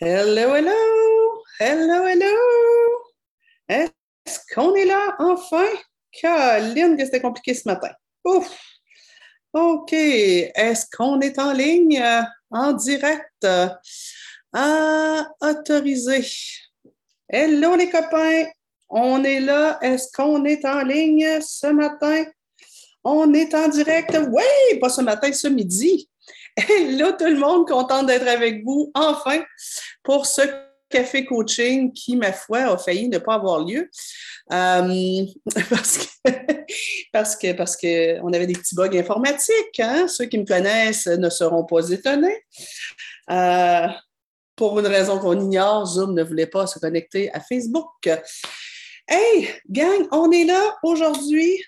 Hello, hello! Hello, hello! Est-ce qu'on est là enfin? Caroline, que c'était compliqué ce matin. Ouf! OK. Est-ce qu'on est en ligne, euh, en direct? À autoriser? Hello, les copains! On est là. Est-ce qu'on est en ligne ce matin? On est en direct. Oui, pas ce matin, ce midi. Hello tout le monde, contente d'être avec vous enfin pour ce café coaching qui, ma foi, a failli ne pas avoir lieu. Euh, parce que parce que parce que avait des petits bugs informatiques. Hein? Ceux qui me connaissent ne seront pas étonnés. Euh, pour une raison qu'on ignore, Zoom ne voulait pas se connecter à Facebook. Hey, gang, on est là aujourd'hui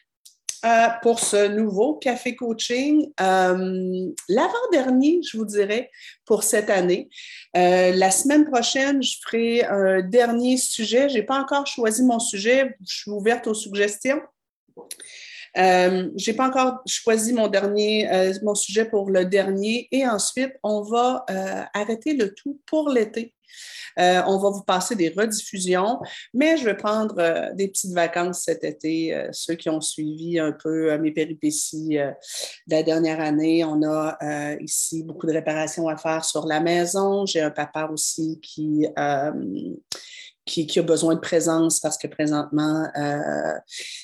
euh, pour ce nouveau café coaching. Euh, l'avant-dernier, je vous dirais, pour cette année. Euh, la semaine prochaine, je ferai un dernier sujet. Je n'ai pas encore choisi mon sujet. Je suis ouverte aux suggestions. je n'ai pas encore choisi mon dernier, mon sujet pour le dernier. Et ensuite, on va arrêter le tout pour l'été. Euh, on va vous passer des rediffusions, mais je vais prendre euh, des petites vacances cet été. Euh, ceux qui ont suivi un peu mes péripéties de la dernière année, on a ici beaucoup de réparations à faire sur la maison. J'ai un papa aussi qui qui, a besoin de présence parce que présentement,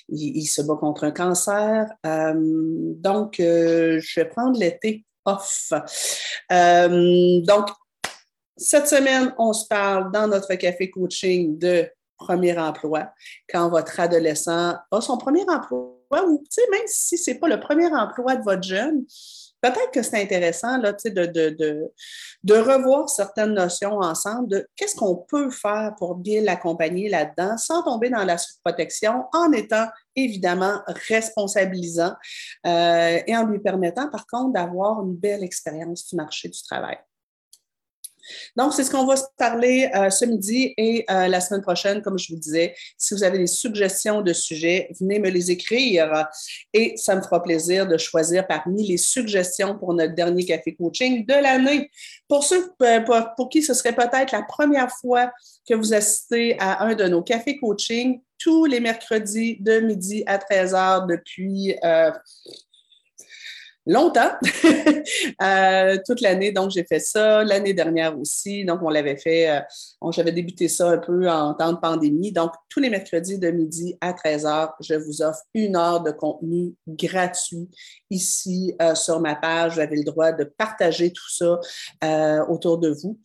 il, se bat contre un cancer. donc, je vais prendre l'été off. donc, cette semaine, on se parle dans notre café coaching de premier emploi. Quand votre adolescent a son premier emploi, ou même si ce n'est pas le premier emploi de votre jeune, peut-être que c'est intéressant là, de, de, de, revoir certaines notions ensemble de qu'est-ce qu'on peut faire pour bien l'accompagner là-dedans sans tomber dans la protection en étant évidemment responsabilisant euh, et en lui permettant par contre d'avoir une belle expérience du marché du travail. Donc, c'est ce qu'on va se parler euh, ce midi et euh, la semaine prochaine, comme je vous disais. Si vous avez des suggestions de sujets, venez me les écrire et ça me fera plaisir de choisir parmi les suggestions pour notre dernier café coaching de l'année. Pour ceux euh, pour, qui ce serait peut-être la première fois que vous assistez à un de nos cafés coaching, tous les mercredis de midi à 13 h depuis longtemps, euh, toute l'année. Donc, j'ai fait ça l'année dernière aussi. Donc, on l'avait fait, euh, j'avais débuté ça un peu en temps de pandémie. Donc, tous les mercredis de midi à 13 h, je vous offre une heure de contenu gratuit ici euh, sur ma page. Vous avez le droit de partager tout ça autour de vous.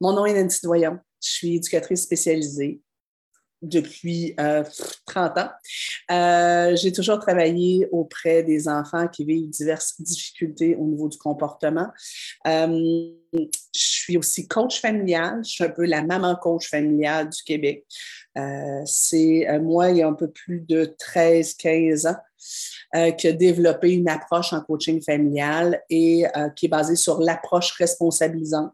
mon nom est Nancy Doyon. Je suis éducatrice spécialisée depuis 30 euh, ans. Euh, j'ai toujours travaillé auprès des enfants qui vivent diverses difficultés au niveau du comportement. Euh, je suis aussi coach familial. Je suis un peu la maman coach familiale du Québec. C'est moi, il y a un peu plus de 13-15 ans. qui a développé une approche en coaching familial et qui est basée sur l'approche responsabilisante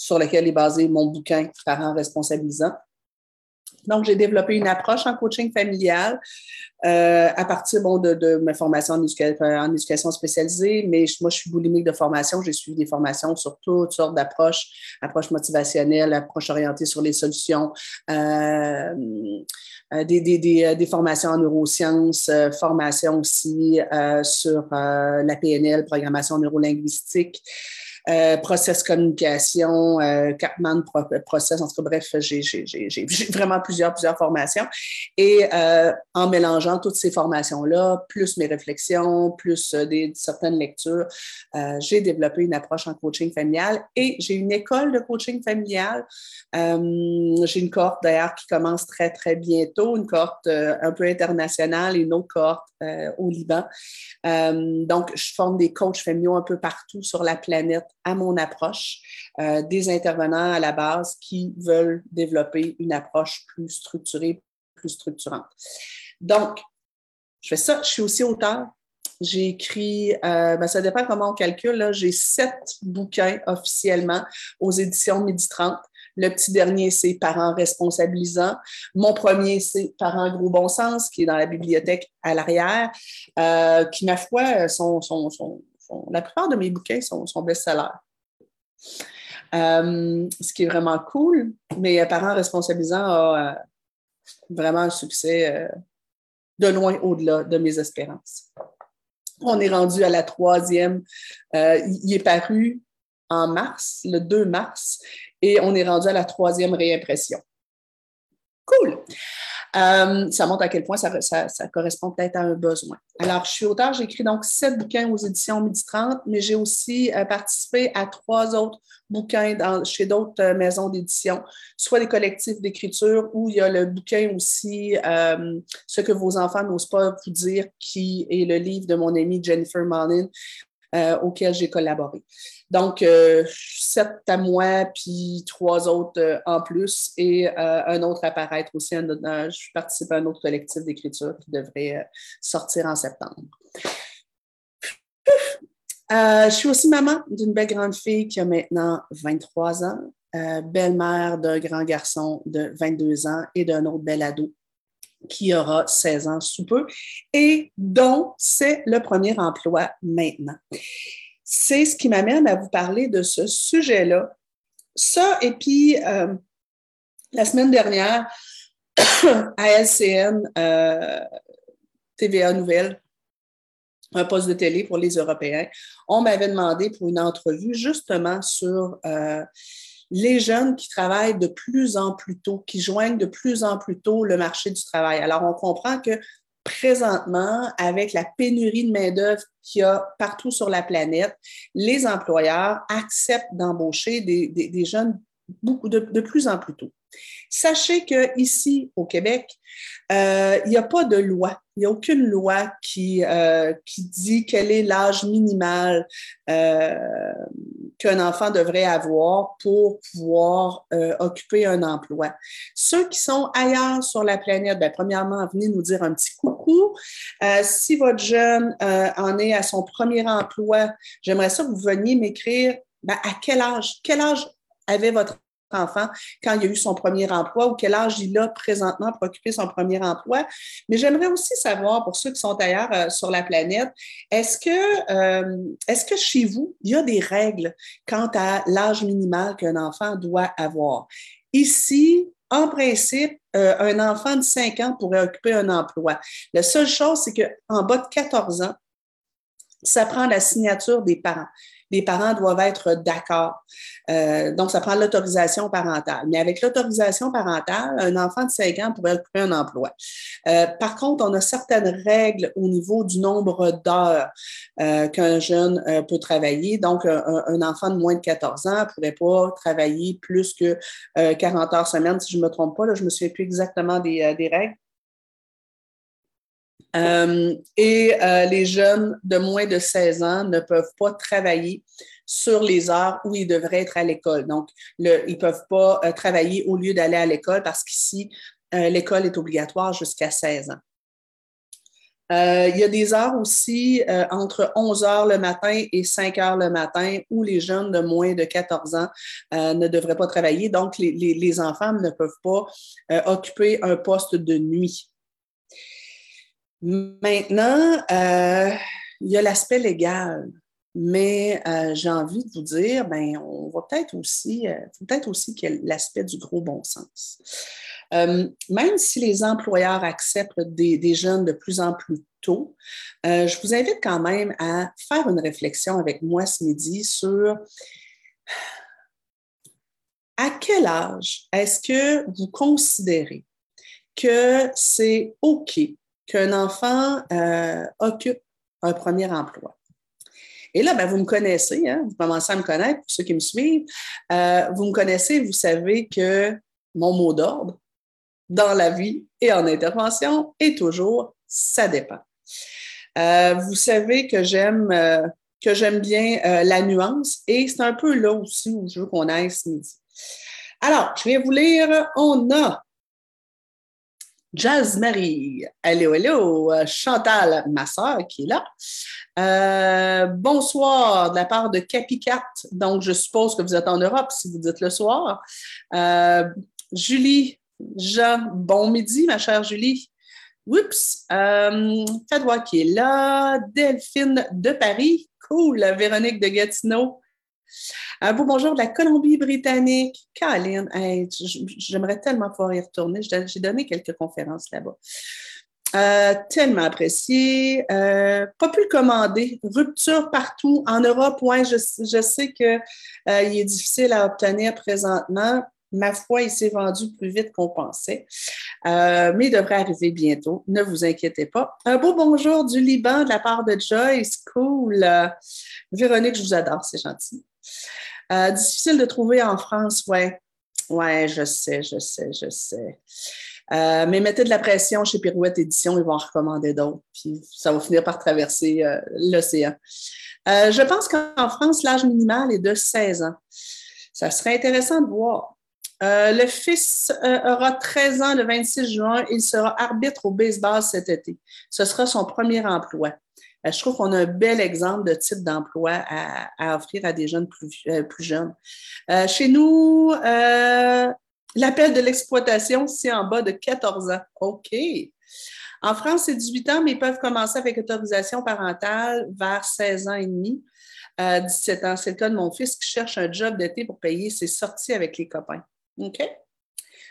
sur lequel est basé mon bouquin Parents responsabilisants. Donc, j'ai développé une approche en coaching familial euh, à partir bon, de, ma formation en, en, éducation spécialisée, mais moi, je suis boulimique de formation. J'ai suivi des formations sur toutes sortes d'approches, approches motivationnelles, approches orientées sur les solutions, euh, euh des, euh, formations en neurosciences, euh, formations aussi sur la PNL, programmation neurolinguistique. Euh, process communication, euh, Capman process, en tout cas, bref, j'ai vraiment plusieurs, plusieurs formations. Et euh, en mélangeant toutes ces formations-là, plus mes réflexions, plus des, certaines lectures, j'ai développé une approche en coaching familial et j'ai une école de coaching familial. j'ai une cohorte d'ailleurs qui commence très, très bientôt, une cohorte un peu internationale et une autre cohorte au Liban. donc, je forme des coachs familiaux un peu partout sur la planète à mon approche, euh, des intervenants à la base qui veulent développer une approche plus structurée, plus structurante. Donc, je fais ça. Je suis aussi auteur. J'ai écrit, euh, ben, ça dépend comment on calcule, j'ai sept bouquins officiellement aux éditions Midi 30. Le petit dernier, c'est Parents responsabilisants. Mon premier, c'est Parents gros bon sens, qui est dans la bibliothèque à l'arrière, euh, qui, ma foi, sont, sont, sont la plupart de mes bouquins sont, sont best-sellers. ce qui est vraiment cool. Mais Parents responsabilisants a vraiment un succès de loin au-delà de mes espérances. On est rendu à la troisième. il est paru en mars, le 2 mars, et on est rendu à la troisième réimpression. Cool! Euh, ça montre à quel point ça, correspond peut-être à un besoin. Alors, je suis auteur, j'ai écrit donc sept bouquins aux éditions Midi 30, mais j'ai aussi euh, participé à trois autres bouquins chez d'autres euh, maisons d'édition, soit des collectifs d'écriture ou il y a le bouquin aussi Ce que vos enfants n'osent pas vous dire, qui est le livre de mon amie Jennifer Malin, auquel j'ai collaboré. Donc, euh, sept à moi, puis trois autres euh, en plus, et euh, un autre à paraître aussi. je participe à un autre collectif d'écriture qui devrait sortir en septembre. je suis aussi maman d'une belle grande fille qui a maintenant 23 ans, belle-mère d'un grand garçon de 22 ans et d'un autre bel ado qui aura 16 ans sous peu et dont c'est le premier emploi maintenant c'est ce qui m'amène à vous parler de ce sujet-là. Ça, et puis, euh, la semaine dernière, à LCN, euh, TVA Nouvelle, un poste de télé pour les Européens, on m'avait demandé pour une entrevue justement sur euh, les jeunes qui travaillent de plus en plus tôt, qui joignent de plus en plus tôt le marché du travail. Alors, on comprend que présentement, avec la pénurie de main-d'œuvre qu'il y a partout sur la planète, les employeurs acceptent d'embaucher des, jeunes beaucoup de, plus en plus tôt. Sachez qu'ici, au Québec, euh, il n'y a pas de loi. Il n'y a aucune loi qui, euh, qui dit quel est l'âge minimal euh, qu'un enfant devrait avoir pour pouvoir occuper un emploi. Ceux qui sont ailleurs sur la planète, bien, premièrement, venez nous dire un petit coucou. Si votre jeune en est à son premier emploi, j'aimerais ça que vous veniez m'écrire ben, à quel âge, quel âge avait votre enfant quand il a eu son premier emploi ou quel âge il a présentement pour occuper son premier emploi. Mais j'aimerais aussi savoir, pour ceux qui sont ailleurs euh, sur la planète, est-ce que, euh, est-ce que chez vous, il y a des règles quant à l'âge minimal qu'un enfant doit avoir? Ici, en principe, euh, un enfant de 5 ans pourrait occuper un emploi. La seule chose, c'est qu'en bas de 14 ans, ça prend la signature des parents les parents doivent être d'accord. Euh, donc, ça prend l'autorisation parentale. Mais avec l'autorisation parentale, un enfant de 5 ans pourrait occuper un emploi. Euh, par contre, on a certaines règles au niveau du nombre d'heures euh, qu'un jeune peut travailler. Donc, un, enfant de moins de 14 ans ne pourrait pas travailler plus que 40 heures semaine, si je ne me trompe pas. Là, je ne me souviens plus exactement des, des règles. Euh, et euh, les jeunes de moins de 16 ans ne peuvent pas travailler sur les heures où ils devraient être à l'école. Donc, ils ne peuvent pas euh, travailler au lieu d'aller à l'école parce qu'ici, l'école est obligatoire jusqu'à 16 ans. il y a des heures aussi entre 11 heures le matin et 5 heures le matin où les jeunes de moins de 14 ans ne devraient pas travailler. Donc, les, les enfants ne peuvent pas occuper un poste de nuit. Maintenant, euh, il y a l'aspect légal, mais euh, j'ai envie de vous dire, ben, on va peut-être aussi, euh, peut-être aussi qu'il y a l'aspect du gros bon sens. même si les employeurs acceptent des, jeunes de plus en plus tôt, je vous invite quand même à faire une réflexion avec moi ce midi sur à quel âge est-ce que vous considérez que c'est OK qu'un enfant euh, occupe un premier emploi. Et là, ben, vous me connaissez, hein, vous commencez à me connaître, pour ceux qui me suivent. Euh, vous me connaissez, vous savez que mon mot d'ordre dans la vie et en intervention est toujours ça dépend. Euh, vous savez que j'aime que j'aime bien la nuance et c'est un peu là aussi où je veux qu'on aille ce midi. Alors, je vais vous lire. On a Jazz Marie. Hello, hello. Chantal, ma soeur, qui est là. Euh, bonsoir de la part de Capicat. Donc, je suppose que vous êtes en Europe si vous dites le soir. Euh, Julie, Jean, bon midi, ma chère Julie. Oups. Euh, qui est là. Delphine de Paris. Cool. Véronique de Gatineau. Un beau bonjour de la Colombie-Britannique. Caroline, j'aimerais tellement pouvoir y retourner. J'ai donné quelques conférences là-bas. Euh, tellement apprécié. Euh, pas pu le commander. Rupture partout. En Europe, ouais, je, sais qu'il euh, est difficile à obtenir présentement. Ma foi, il s'est vendu plus vite qu'on pensait. mais il devrait arriver bientôt. Ne vous inquiétez pas. Un beau bonjour du Liban de la part de Joyce. Cool. Véronique, je vous adore, c'est gentil. Difficile de trouver en France, ouais. Ouais, je sais, je sais, je sais. Euh, mais mettez de la pression chez Pirouette Édition, ils vont en recommander d'autres, puis ça va finir par traverser euh, l'océan. Euh, je pense qu'en France, l'âge minimal est de 16 ans. Ça serait intéressant de voir. le fils aura 13 ans le 26 juin. Il sera arbitre au baseball cet été. Ce sera son premier emploi. Je trouve qu'on a un bel exemple de type d'emploi à, offrir à des jeunes plus, plus jeunes. chez nous, L'appel de l'exploitation, c'est en bas de 14 ans. OK. En France, c'est 18 ans, mais ils peuvent commencer avec autorisation parentale vers 16 ans et demi, 17 ans. C'est le cas de mon fils qui cherche un job d'été pour payer ses sorties avec les copains. OK?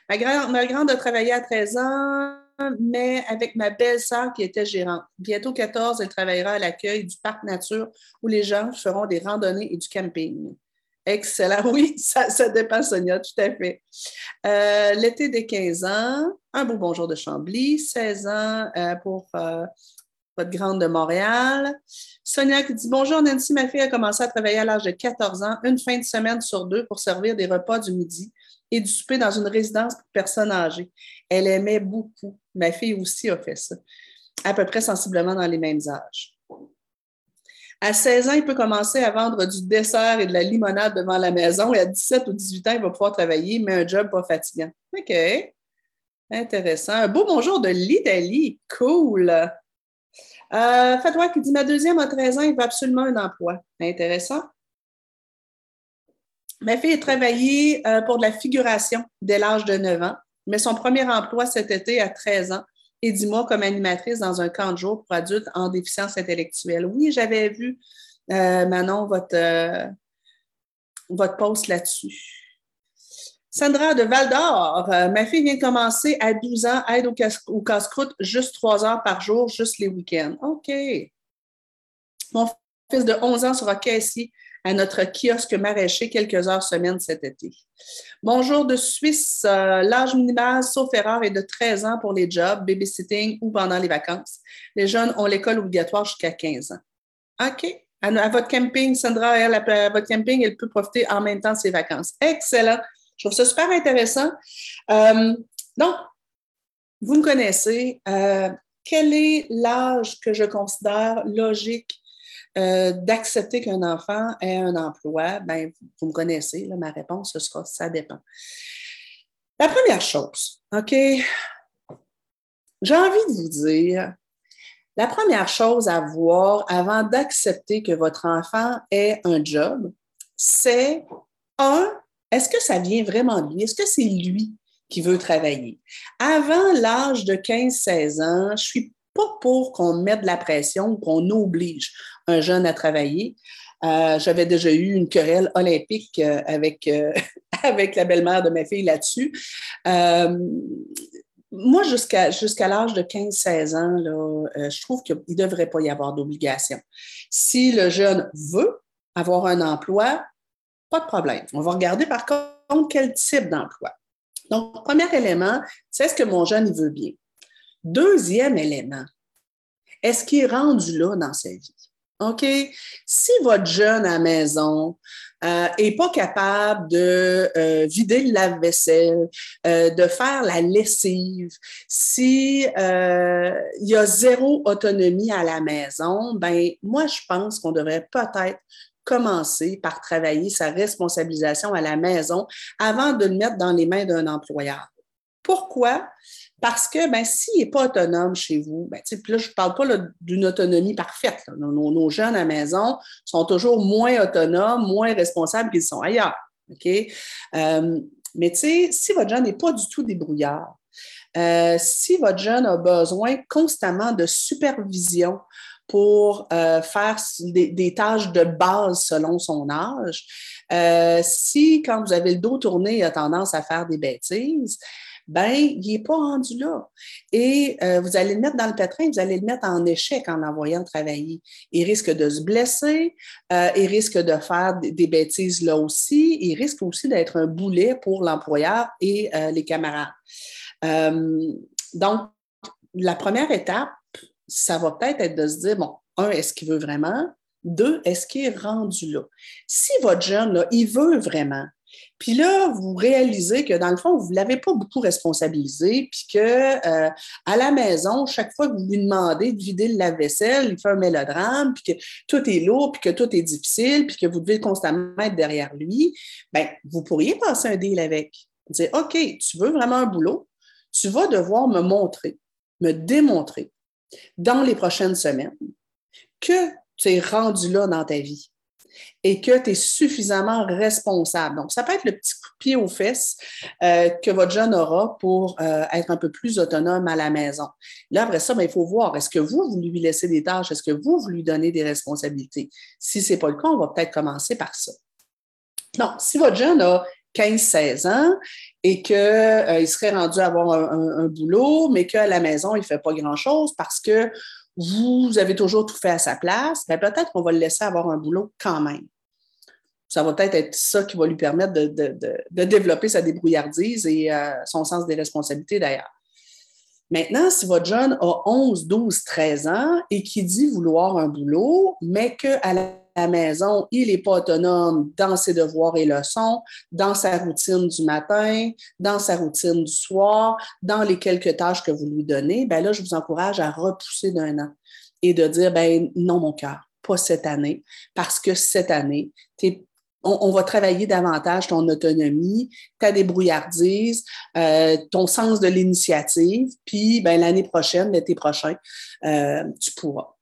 Ma, grande a travaillé à 13 ans, mais avec ma belle-sœur qui était gérante. Bientôt 14, elle travaillera à l'accueil du parc nature où les gens feront des randonnées et du camping. Excellent. Oui, ça, dépend, Sonia, tout à fait. Euh, l'été des 15 ans, un beau bonjour de Chambly, 16 ans euh, pour euh, votre grande de Montréal. Sonia qui dit Bonjour Nancy, ma fille a commencé à travailler à l'âge de 14 ans, une fin de semaine sur deux pour servir des repas du midi et du souper dans une résidence pour personnes âgées. Elle aimait beaucoup. Ma fille aussi a fait ça, à peu près sensiblement dans les mêmes âges. À 16 ans, il peut commencer à vendre du dessert et de la limonade devant la maison et à 17 ou 18 ans, il va pouvoir travailler, mais un job pas fatigant. OK. Intéressant. Un beau bonjour de l'Italie. Cool. Euh, Fatois qui dit Ma deuxième a 13 ans, il veut absolument un emploi. Intéressant. Ma fille a travaillé euh, pour de la figuration dès l'âge de 9 ans, mais son premier emploi cet été à 13 ans et dis-moi comme animatrice dans un camp de jour pour adultes en déficience intellectuelle. Oui, j'avais vu, euh, Manon, votre, euh, votre post là-dessus. Sandra de Val d'Or, ma fille vient de commencer à 12 ans, aide au, casse-croûte juste trois heures par jour, juste les week-ends. OK. Mon fils de 11 ans sera caissier à notre kiosque maraîcher quelques heures semaine cet été. Bonjour de Suisse. Euh, l'âge minimal, sauf erreur, est de 13 ans pour les jobs, babysitting ou pendant les vacances. Les jeunes ont l'école obligatoire jusqu'à 15 ans. OK. À, votre camping, Sandra, elle, à, votre camping, elle peut profiter en même temps de ses vacances. Excellent. Je trouve ça super intéressant. Euh, donc, vous me connaissez. Euh, quel est l'âge que je considère logique euh, d'accepter qu'un enfant ait un emploi, ben, vous me connaissez, ma réponse, ce sera ça dépend. La première chose, OK, j'ai envie de vous dire, la première chose à voir avant d'accepter que votre enfant ait un job, c'est un, est-ce que ça vient vraiment de lui? Est-ce que c'est lui qui veut travailler? Avant l'âge de 15-16 ans, je suis pas pour qu'on mette de la pression ou qu'on oblige un jeune à travailler. Euh, j'avais déjà eu une querelle olympique euh, avec, euh, avec la belle-mère de ma fille là-dessus. moi, jusqu'à l'âge de 15-16 ans, là, je trouve qu'il ne devrait pas y avoir d'obligation. Si le jeune veut avoir un emploi, pas de problème. On va regarder par contre quel type d'emploi. Donc, premier élément, c'est est-ce que mon jeune veut bien? Deuxième élément, est-ce qu'il est rendu là dans sa vie? OK? Si votre jeune à maison n'est euh, pas capable de euh, vider le lave-vaisselle, euh, de faire la lessive, si il y a zéro autonomie à la maison, ben moi, je pense qu'on devrait peut-être commencer par travailler sa responsabilisation à la maison avant de le mettre dans les mains d'un employeur. Pourquoi? Parce que ben, s'il n'est pas autonome chez vous, ben, là, je ne parle pas d'une autonomie parfaite. Nos, jeunes à la maison sont toujours moins autonomes, moins responsables qu'ils sont ailleurs. Euh, mais si votre jeune n'est pas du tout débrouillard, euh, si votre jeune a besoin constamment de supervision pour euh, faire des, tâches de base selon son âge, si, quand vous avez le dos tourné, il a tendance à faire des bêtises, ben, il n'est pas rendu là. Et euh, vous allez le mettre dans le pétrin, vous allez le mettre en échec en l'envoyant travailler. Il risque de se blesser, euh, il risque de faire des bêtises là aussi, il risque aussi d'être un boulet pour l'employeur et euh, les camarades. donc, la première étape, ça va peut-être être de se dire, bon, un, est-ce qu'il veut vraiment? Deux, est-ce qu'il est rendu là? Si votre jeune, là, il veut vraiment, puis là, vous réalisez que dans le fond, vous ne l'avez pas beaucoup responsabilisé, puis que euh, à la maison, chaque fois que vous lui demandez de vider le lave-vaisselle, il fait un mélodrame, puis que tout est lourd, puis que tout est difficile, puis que vous devez constamment être derrière lui, bien, vous pourriez passer un deal avec. Dire, OK, tu veux vraiment un boulot, tu vas devoir me montrer, me démontrer dans les prochaines semaines que tu es rendu là dans ta vie et que tu es suffisamment responsable. Donc, ça peut être le petit coup de pied aux fesses euh, que votre jeune aura pour euh, être un peu plus autonome à la maison. Là, après ça, ben, il faut voir, est-ce que vous, vous lui laissez des tâches? Est-ce que vous, vous lui donnez des responsabilités? Si ce n'est pas le cas, on va peut-être commencer par ça. Non, si votre jeune a 15-16 ans et qu'il euh, serait rendu à avoir un, un boulot, mais qu'à la maison, il ne fait pas grand-chose parce que vous avez toujours tout fait à sa place, bien, peut-être qu'on va le laisser avoir un boulot quand même. Ça va peut-être être ça qui va lui permettre de, développer sa débrouillardise et euh, son sens des responsabilités d'ailleurs. Maintenant, si votre jeune a 11, 12, 13 ans et qui dit vouloir un boulot, mais qu'à la maison, il n'est pas autonome dans ses devoirs et leçons, dans sa routine du matin, dans sa routine du soir, dans les quelques tâches que vous lui donnez, ben là, je vous encourage à repousser d'un an et de dire, ben non, mon cœur, pas cette année, parce que cette année, tu on, va travailler davantage ton autonomie, ta débrouillardise, euh, ton sens de l'initiative, puis ben, l'année prochaine, l'été prochain, euh, tu pourras.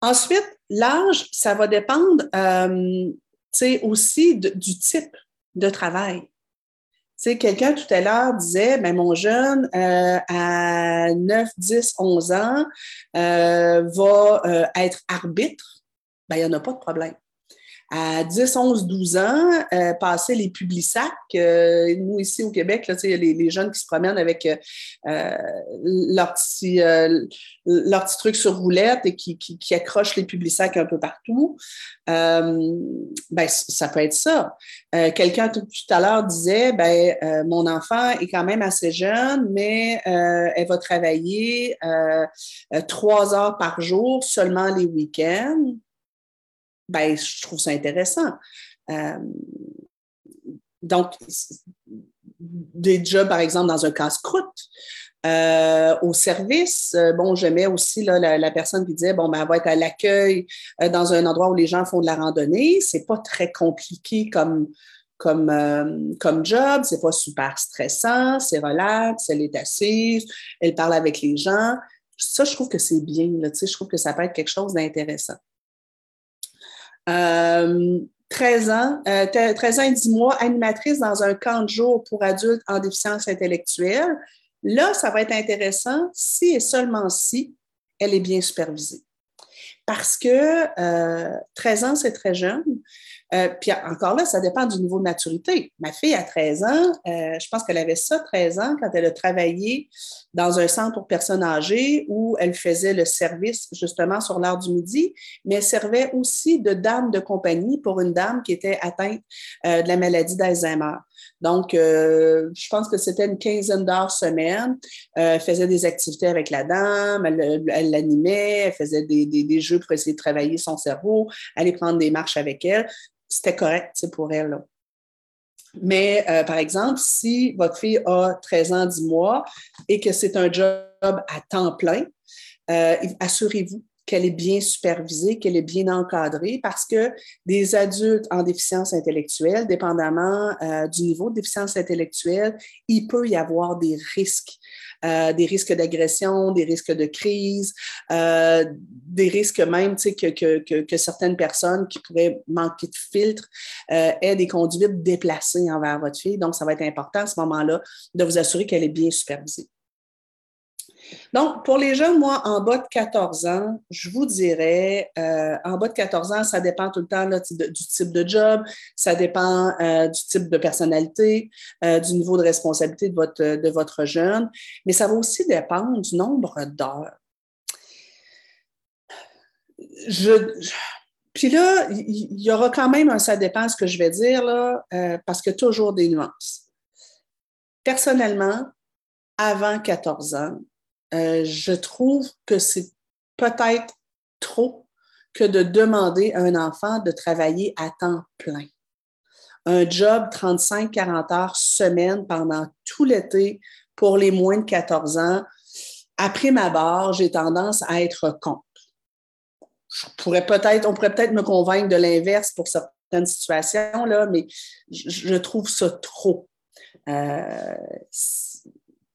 Ensuite, l'âge, ça va dépendre euh, aussi du type de travail. quelqu'un tout à l'heure disait, ben, mon jeune à 9, 10, 11 ans va être arbitre. Ben, il n'y en a pas de problème à 10, 11, 12 ans, euh, passer les publisacs. Euh, nous, ici au Québec, là, il y a les, les, jeunes qui se promènent avec euh, euh euh, leur petit truc sur roulette et qui, qui, qui accrochent les publisacs un peu partout. ben, ça peut être ça. Quelqu'un tout, à l'heure disait, ben, mon enfant est quand même assez jeune, mais elle va travailler trois heures par jour seulement les week-ends ben, je trouve ça intéressant. Euh, donc, des jobs, par exemple, dans un casse-croûte, euh, au service, euh, bon, j'aimais aussi là, la, personne qui disait, bon, ben, elle va être à l'accueil dans un endroit où les gens font de la randonnée. C'est pas très compliqué comme, comme, comme job, c'est pas super stressant, c'est relax, elle est assise, elle parle avec les gens. Ça, je trouve que c'est bien, là, je trouve que ça peut être quelque chose d'intéressant. 13 euh, ans, 13 euh, ans et 10 mois, animatrice dans un camp de jour pour adultes en déficience intellectuelle. Là, ça va être intéressant si et seulement si elle est bien supervisée. Parce que 13 euh, ans, c'est très jeune. Euh, encore là, ça dépend du niveau de maturité. Ma fille a 13 ans, euh, je pense qu'elle avait ça 13 ans quand elle a travaillé dans un centre pour personnes âgées où elle faisait le service justement sur l'heure du midi, mais elle servait aussi de dame de compagnie pour une dame qui était atteinte euh, de la maladie d'Alzheimer. Donc, je pense que c'était une quinzaine d'heures semaine. elle faisait des activités avec la dame, elle l'animait, elle, faisait des, des, des, jeux pour essayer de travailler son cerveau, aller prendre des marches avec elle c'était correct pour elle. Mais euh, par exemple, si votre fille a 13 ans, 10 mois et que c'est un job à temps plein, euh, assurez-vous qu'elle est bien supervisée, qu'elle est bien encadrée, parce que des adultes en déficience intellectuelle, dépendamment euh, du niveau de déficience intellectuelle, il peut y avoir des risques euh, des risques d'agression, des risques de crise, euh, des risques même que, que, que, certaines personnes qui pourraient manquer de filtre euh, aient des conduites déplacées envers votre fille. Donc, ça va être important à ce moment-là de vous assurer qu'elle est bien supervisée. Donc, pour les jeunes, moi, en bas de 14 ans, je vous dirais, euh, en bas de 14 ans, ça dépend tout le temps du type de job, ça dépend euh, du type de personnalité, euh, du niveau de responsabilité de votre, de votre jeune, mais ça va aussi dépendre du nombre d'heures. Je, puis là, il y, aura quand même un ça dépend ce que je vais dire, là, parce que toujours des nuances. Personnellement, avant 14 ans, euh, je trouve que c'est peut-être trop que de demander à un enfant de travailler à temps plein. Un job 35-40 heures semaine pendant tout l'été pour les moins de 14 ans, après ma barre, j'ai tendance à être contre. Je pourrais peut-être, on pourrait peut-être me convaincre de l'inverse pour certaines situations, là, mais je, trouve ça trop. Euh,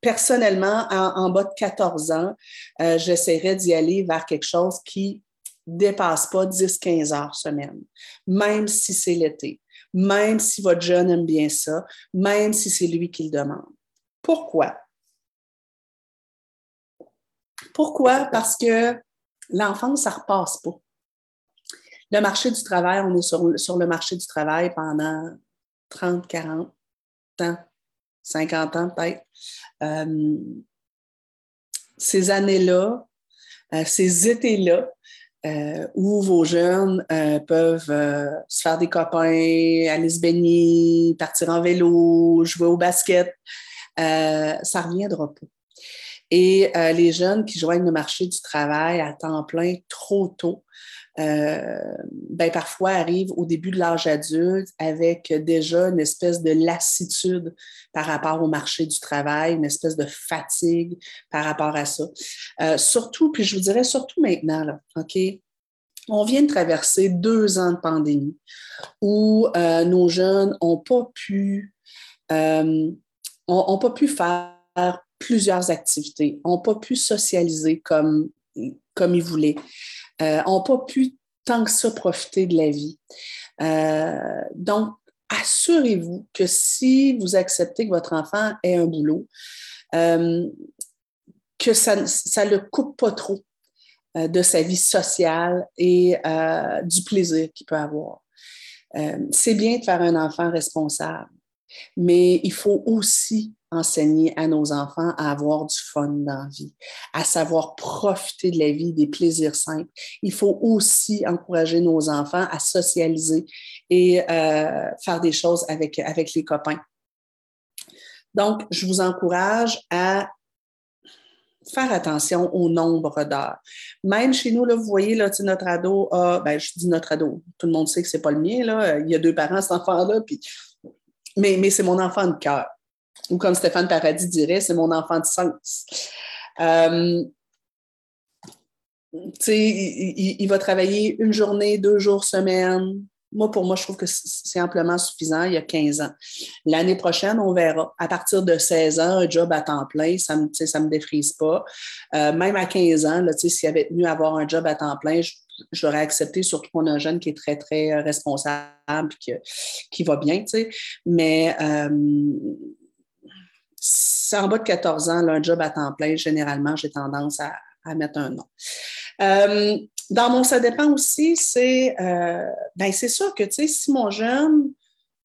personnellement, en, bas de 14 ans, euh, j'essaierais d'y aller vers quelque chose qui dépasse pas 10-15 heures semaine, même si c'est l'été, même si votre jeune aime bien ça, même si c'est lui qui le demande. Pourquoi? Pourquoi? Parce que l'enfance, ça ne repasse pas. Le marché du travail, on est sur, sur le marché du travail pendant 30, 40 ans, 50 ans peut-être. Euh, ces années-là, euh, ces étés-là, euh, où vos jeunes peuvent se faire des copains, aller se baigner, partir en vélo, jouer au basket, ça ne reviendra pas. Et les jeunes qui joignent le marché du travail à temps plein trop tôt, ben, parfois arrivent au début de l'âge adulte avec déjà une espèce de lassitude par rapport au marché du travail, une espèce de fatigue par rapport à ça. Euh, surtout, puis je vous dirais surtout maintenant, là, OK? On vient de traverser deux ans de pandémie où euh, nos jeunes n'ont pas pu, ont, pas pu faire plusieurs activités, n'ont pas pu socialiser comme, comme ils voulaient n'ont euh, pas pu tant que ça profiter de la vie. Euh, donc, assurez-vous que si vous acceptez que votre enfant ait un boulot, euh, que ça ne le coupe pas trop de sa vie sociale et du plaisir qu'il peut avoir. c'est bien de faire un enfant responsable, mais il faut aussi enseigner à nos enfants à avoir du fun dans la vie, à savoir profiter de la vie, des plaisirs simples. Il faut aussi encourager nos enfants à socialiser et euh, faire des choses avec, avec les copains. Donc, je vous encourage à faire attention au nombre d'heures. Même chez nous, là, vous voyez, là, notre ado a, ben, je dis notre ado, tout le monde sait que c'est pas le mien, là. il y a deux parents, cet enfant-là, puis, mais, mais c'est mon enfant de cœur ou comme Stéphane Paradis dirait, c'est mon enfant de sens. Euh, il, va travailler une journée, deux jours semaine. Moi, pour moi, je trouve que c'est amplement suffisant il y a 15 ans. L'année prochaine, on verra. À partir de 16 ans, un job à temps plein, ça ne me, me défrise pas. Euh, même à 15 ans, s'il avait tenu à avoir un job à temps plein, j'aurais accepté, surtout qu'on a un jeune qui est très, très euh, responsable et qui va bien. Mais en bas de 14 ans, un job à temps plein, généralement, j'ai tendance à, mettre un nom. Euh, dans mon ça dépend aussi, c'est euh, ben c'est sûr que si mon jeune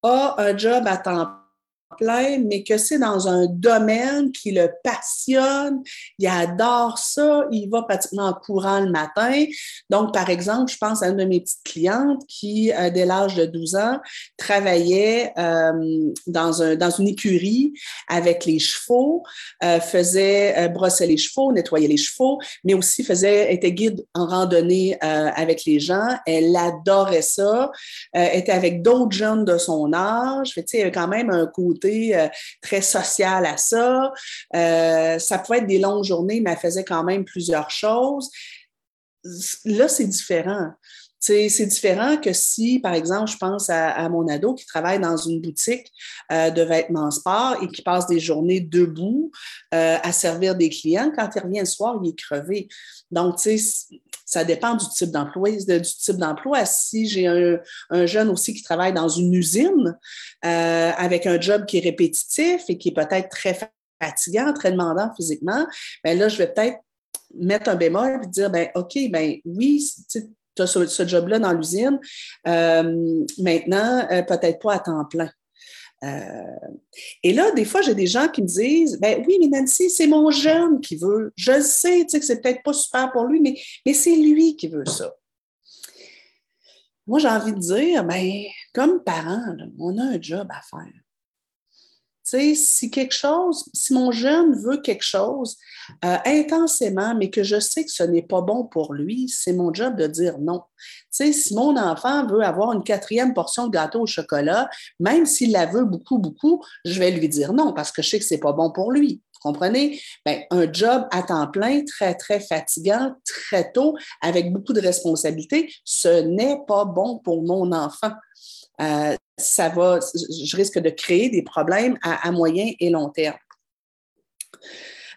a un job à temps plein, mais que c'est dans un domaine qui le passionne, il adore ça, il va pratiquement en courant le matin. Donc, par exemple, je pense à une de mes petites clientes qui, euh, dès l'âge de 12 ans, travaillait euh, dans, un, dans une écurie avec les chevaux, euh, faisait brosser les chevaux, nettoyer les chevaux, mais aussi faisait, était guide en randonnée avec les gens. Elle adorait ça, était avec d'autres jeunes de son âge. Fait, il y avait quand même un côté euh, très social à ça. Euh, ça pouvait être des longues journées, mais elle faisait quand même plusieurs choses. Là, c'est différent. C'est différent que si, par exemple, je pense à, mon ado qui travaille dans une boutique euh, de vêtements sport et qui passe des journées debout à servir des clients. Quand il revient le soir, il est crevé. Donc, tu sais, ça dépend du type d'emploi. Du type d'emploi. Si j'ai un, jeune aussi qui travaille dans une usine euh, avec un job qui est répétitif et qui est peut-être très fatigant, très demandant physiquement, bien là, je vais peut-être mettre un bémol et dire, ben OK, ben oui, tu as ce, job-là dans l'usine, euh, maintenant, euh, peut-être pas à temps plein. Euh, et là, des fois, j'ai des gens qui me disent ben oui, mais Nancy, c'est mon jeune qui veut. Je sais, tu sais, que c'est peut-être pas super pour lui, mais, mais c'est lui qui veut ça. Moi, j'ai envie de dire, ben, comme parent, on a un job à faire si quelque chose, si mon jeune veut quelque chose euh, intensément, mais que je sais que ce n'est pas bon pour lui, c'est mon job de dire non. Si mon enfant veut avoir une quatrième portion de gâteau au chocolat, même s'il la veut beaucoup, beaucoup, je vais lui dire non parce que je sais que c'est pas bon pour lui. Vous comprenez? Ben, un job à temps plein, très, très fatigant, très tôt, avec beaucoup de responsabilités, ce n'est pas bon pour mon enfant. Euh, je risque de créer des problèmes à, moyen et long terme.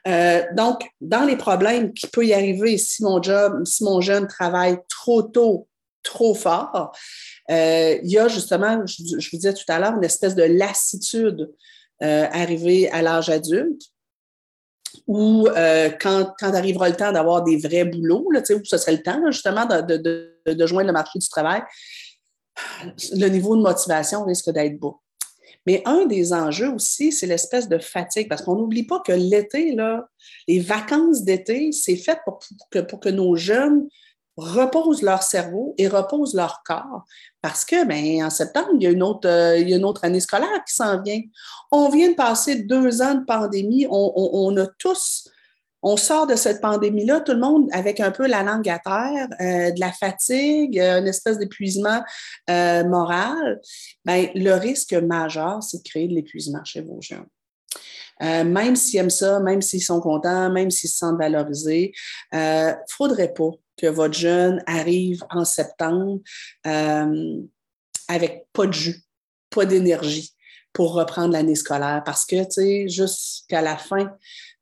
Euh, donc, dans les problèmes qui peuvent y arriver si mon jeune travaille trop tôt, trop fort, euh, il y a justement, je, vous disais tout à l'heure, une espèce de lassitude arrivée à l'âge adulte ou quand, quand, arrivera le temps d'avoir des vrais boulots, où ce serait le temps justement de, de, de, joindre le marché du travail, le niveau de motivation risque d'être bas. Mais un des enjeux aussi, c'est l'espèce de fatigue, parce qu'on n'oublie pas que l'été, les vacances d'été, c'est fait pour, que, nos jeunes reposent leur cerveau et reposent leur corps. Parce que, ben, en septembre, euh, il y a une autre année scolaire qui s'en vient. On vient de passer deux ans de pandémie. on a tous on sort de cette pandémie-là, tout le monde avec un peu la langue à terre, euh, de la fatigue, euh, une espèce d'épuisement euh, moral. Bien, le risque majeur, c'est de créer de l'épuisement chez vos jeunes. même s'ils aiment ça, même s'ils sont contents, même s'ils se sentent valorisés, il ne faudrait pas que votre jeune arrive en septembre avec pas de jus, pas d'énergie pour reprendre l'année scolaire parce que, tu sais, jusqu'à la fin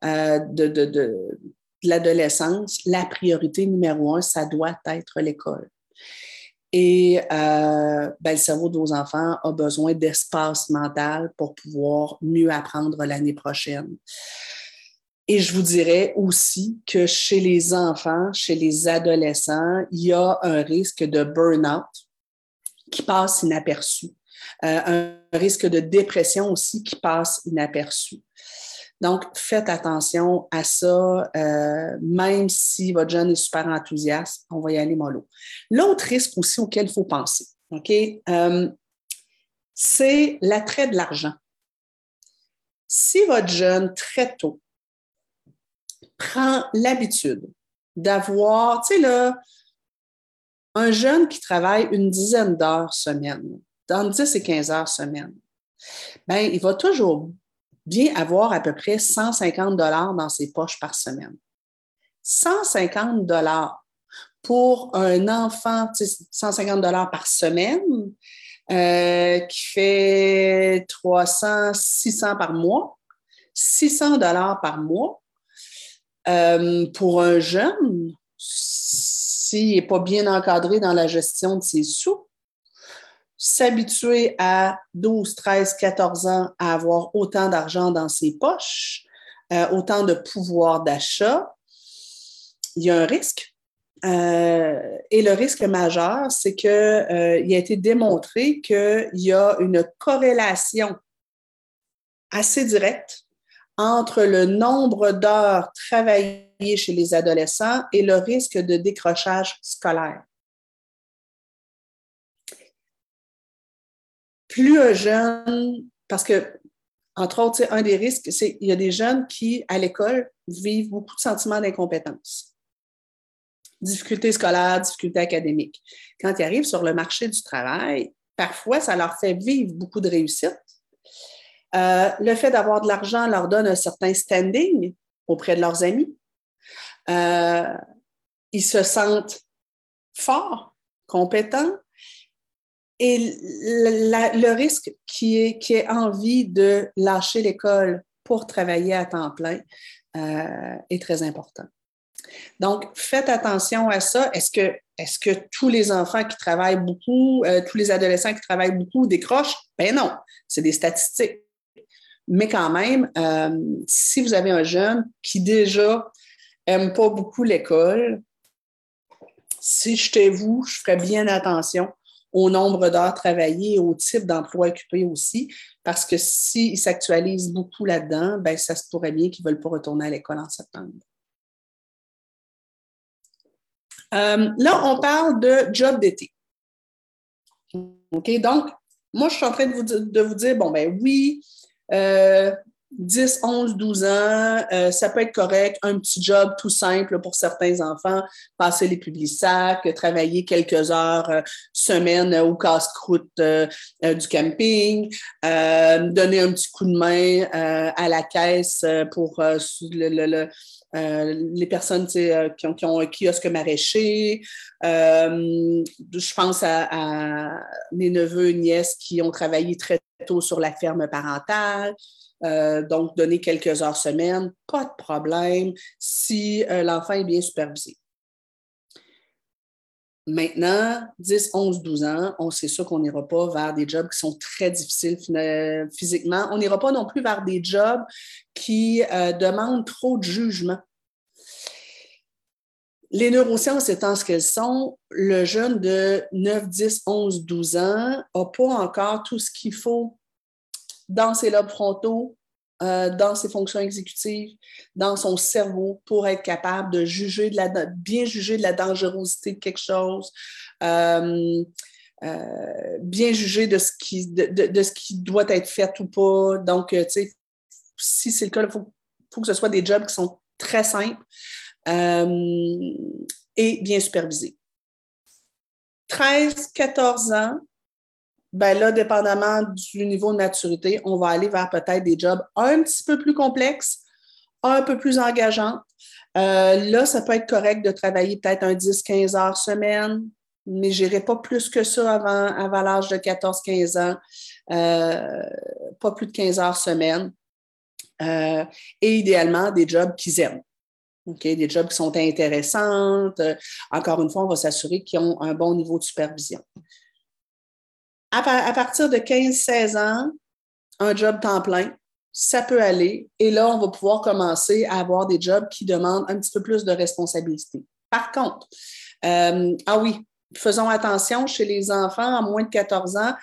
euh, de, de, de, l'adolescence, la priorité numéro un, ça doit être l'école. Et euh, ben, le cerveau de vos enfants a besoin d'espace mental pour pouvoir mieux apprendre l'année prochaine. Et je vous dirais aussi que chez les enfants, chez les adolescents, il y a un risque de burn-out qui passe inaperçu, un risque de dépression aussi qui passe inaperçu. Donc, faites attention à ça, euh, même si votre jeune est super enthousiaste, on va y aller mollo. L'autre risque aussi auquel il faut penser, OK, euh, c'est l'attrait de l'argent. Si votre jeune, très tôt, prend l'habitude d'avoir, tu sais, là, un jeune qui travaille une dizaine d'heures semaine, dans 10 et 15 heures semaine, bien, il va toujours vient avoir à peu près 150 dollars dans ses poches par semaine. 150 dollars pour un enfant, 150 dollars par semaine, euh, qui fait 300, 600 par mois, 600 dollars par mois. Euh, pour un jeune, s'il n'est pas bien encadré dans la gestion de ses sous, s'habituer à 12, 13, 14 ans à avoir autant d'argent dans ses poches, euh, autant de pouvoir d'achat, il y a un risque. Euh, et le risque majeur, c'est qu'il euh, a été démontré qu'il y a une corrélation assez directe entre le nombre d'heures travaillées chez les adolescents et le risque de décrochage scolaire. Plus un jeune, parce que, entre autres, un des risques, c'est qu'il y a des jeunes qui, à l'école, vivent beaucoup de sentiments d'incompétence. Difficultés scolaires, difficultés académiques. Quand ils arrivent sur le marché du travail, parfois, ça leur fait vivre beaucoup de réussite. Euh, le fait d'avoir de l'argent leur donne un certain standing auprès de leurs amis. Euh, ils se sentent forts, compétents, et le risque qui est, qui est envie de lâcher l'école pour travailler à temps plein euh, est très important. Donc, faites attention à ça. Est-ce que, est que tous les enfants qui travaillent beaucoup, euh, tous les adolescents qui travaillent beaucoup décrochent? Ben non, c'est des statistiques. Mais quand même, euh, si vous avez un jeune qui déjà aime pas beaucoup l'école, si j'étais vous, je ferais bien attention au nombre d'heures travaillées et au type d'emploi occupé aussi, parce que s'ils s'actualisent beaucoup là-dedans, ben, ça se pourrait bien qu'ils ne veulent pas retourner à l'école en septembre. Euh, là, on parle de job d'été. OK, donc, moi, je suis en train de vous, de vous dire, bon, ben oui, 10, 11, 12 ans, euh, ça peut être correct, un petit job tout simple pour certains enfants, passer les publics-sacs, travailler quelques heures euh, semaine au casse-croûte euh, du camping, donner un petit coup de main à la caisse pour le, les personnes qui ont, qui, ont, un kiosque maraîcher. je pense à, à, mes neveux et nièces qui ont travaillé très tôt sur la ferme parentale. Euh, donc, donner quelques heures semaine, pas de problème si euh, l'enfant est bien supervisé. Maintenant, 10, 11, 12 ans, on sait sûr qu'on n'ira pas vers des jobs qui sont très difficiles physiquement. On n'ira pas non plus vers des jobs qui euh, demandent trop de jugement. Les neurosciences étant ce qu'elles sont, le jeune de 9, 10, 11, 12 ans n'a pas encore tout ce qu'il faut dans ses lobes frontaux, euh, dans ses fonctions exécutives, dans son cerveau pour être capable de juger de la, bien juger de la dangerosité de quelque chose, euh, euh, bien juger de ce, qui, doit être fait ou pas. Donc, si c'est le cas, il faut, faut, que ce soit des jobs qui sont très simples et bien supervisés. 13, 14 ans, ben là, dépendamment du niveau de maturité, on va aller vers peut-être des jobs un petit peu plus complexes, un peu plus engageants. Euh, là, ça peut être correct de travailler peut-être un 10-15 heures semaine, mais je n'irai pas plus que ça avant, avant l'âge de 14-15 ans, euh, pas plus de 15 heures semaine. Euh, et idéalement, des jobs qu'ils aiment. Des jobs qui sont intéressants. Encore une fois, on va s'assurer qu'ils ont un bon niveau de supervision à, partir de 15-16 ans, un job temps plein, ça peut aller. Et là, on va pouvoir commencer à avoir des jobs qui demandent un petit peu plus de responsabilité. Par contre, euh, ah oui, faisons attention chez les enfants à moins de 14 ans,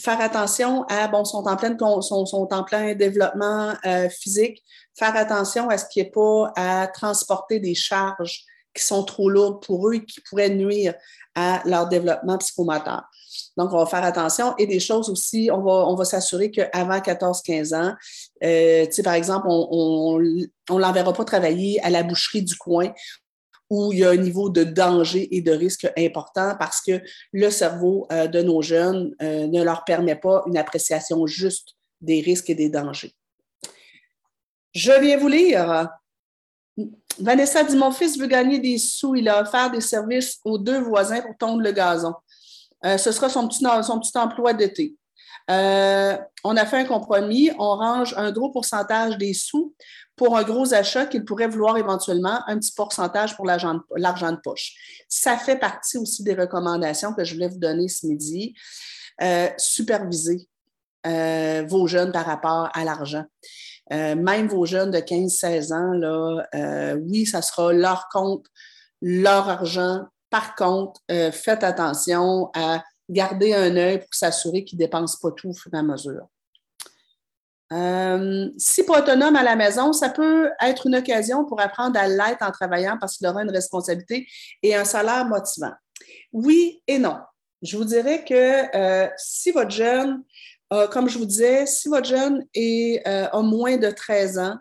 faire attention à, bon, sont en plein, sont, sont en plein développement euh, physique, faire attention à ce qu'il n'y ait pas à transporter des charges qui sont trop lourdes pour eux et qui pourraient nuire à leur développement psychomoteur. Donc, on va faire attention. Et des choses aussi, on va, on va s'assurer qu'avant 14-15 ans, euh, par exemple, on ne l'enverra pas travailler à la boucherie du coin où il y a un niveau de danger et de risque important parce que le cerveau euh, de nos jeunes euh, ne leur permet pas une appréciation juste des risques et des dangers. Je viens vous lire. Vanessa dit Mon fils veut gagner des sous. Il a offert des services aux deux voisins pour tondre le gazon. Euh, ce sera son petit, emploi d'été. Euh, on a fait un compromis, on range un gros pourcentage des sous pour un gros achat qu'il pourrait vouloir éventuellement, un petit pourcentage pour l'argent de poche. Ça fait partie aussi des recommandations que je voulais vous donner ce midi. Euh, superviser vos jeunes par rapport à l'argent. Même vos jeunes de 15-16 ans, là, oui, ça sera leur compte, leur argent, par contre, euh, faites attention à garder un œil pour s'assurer qu'ils ne dépensent pas tout au fur et à mesure. Euh, si pas autonome à la maison, ça peut être une occasion pour apprendre à l'être en travaillant parce qu'il aura une responsabilité et un salaire motivant. Oui et non. Je vous dirais que euh, si votre jeune, comme je vous disais, si votre jeune est, a moins de 13 ans,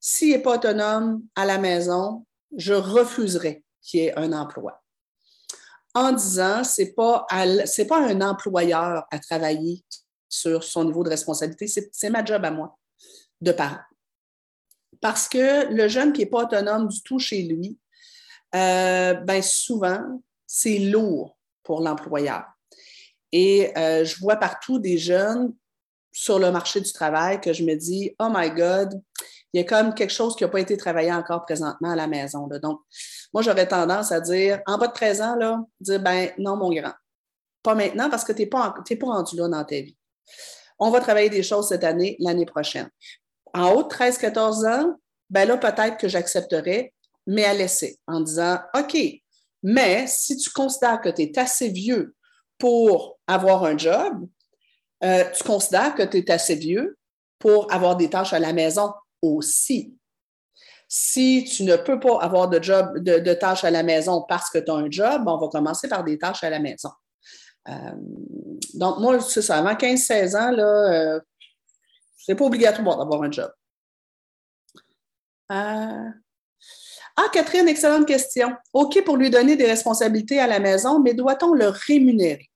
s'il n'est pas autonome à la maison, je refuserai qu'il ait un emploi en disant c'est pas c'est pas un employeur à travailler sur son niveau de responsabilité, c'est ma job à moi de parent. Parce que le jeune qui n'est pas autonome du tout chez lui, euh, ben souvent, c'est lourd pour l'employeur. Et euh, je vois partout des jeunes sur le marché du travail que je me dis, oh my God, il y a comme quelque chose qui n'a pas été travaillé encore présentement à la maison. Donc, moi, j'aurais tendance à dire, en bas de 13 ans, là, dire, ben non, mon grand, pas maintenant parce que tu n'es pas, pas rendu là dans ta vie. on va travailler des choses cette année, l'année prochaine. En haut de 13-14 ans, ben là, peut-être que j'accepterais, mais à laisser en disant, OK, mais si tu considères que tu es assez vieux pour avoir un job, euh, tu considères que tu es assez vieux pour avoir des tâches à la maison aussi. Si tu ne peux pas avoir de job, de, tâches à la maison parce que tu as un job, on va commencer par des tâches à la maison. Euh, donc, moi, c'est ça, avant 15-16 ans, là, euh, c'est pas obligatoire d'avoir un job. Euh, ah, Catherine, excellente question. OK pour lui donner des responsabilités à la maison, mais doit-on le rémunérer?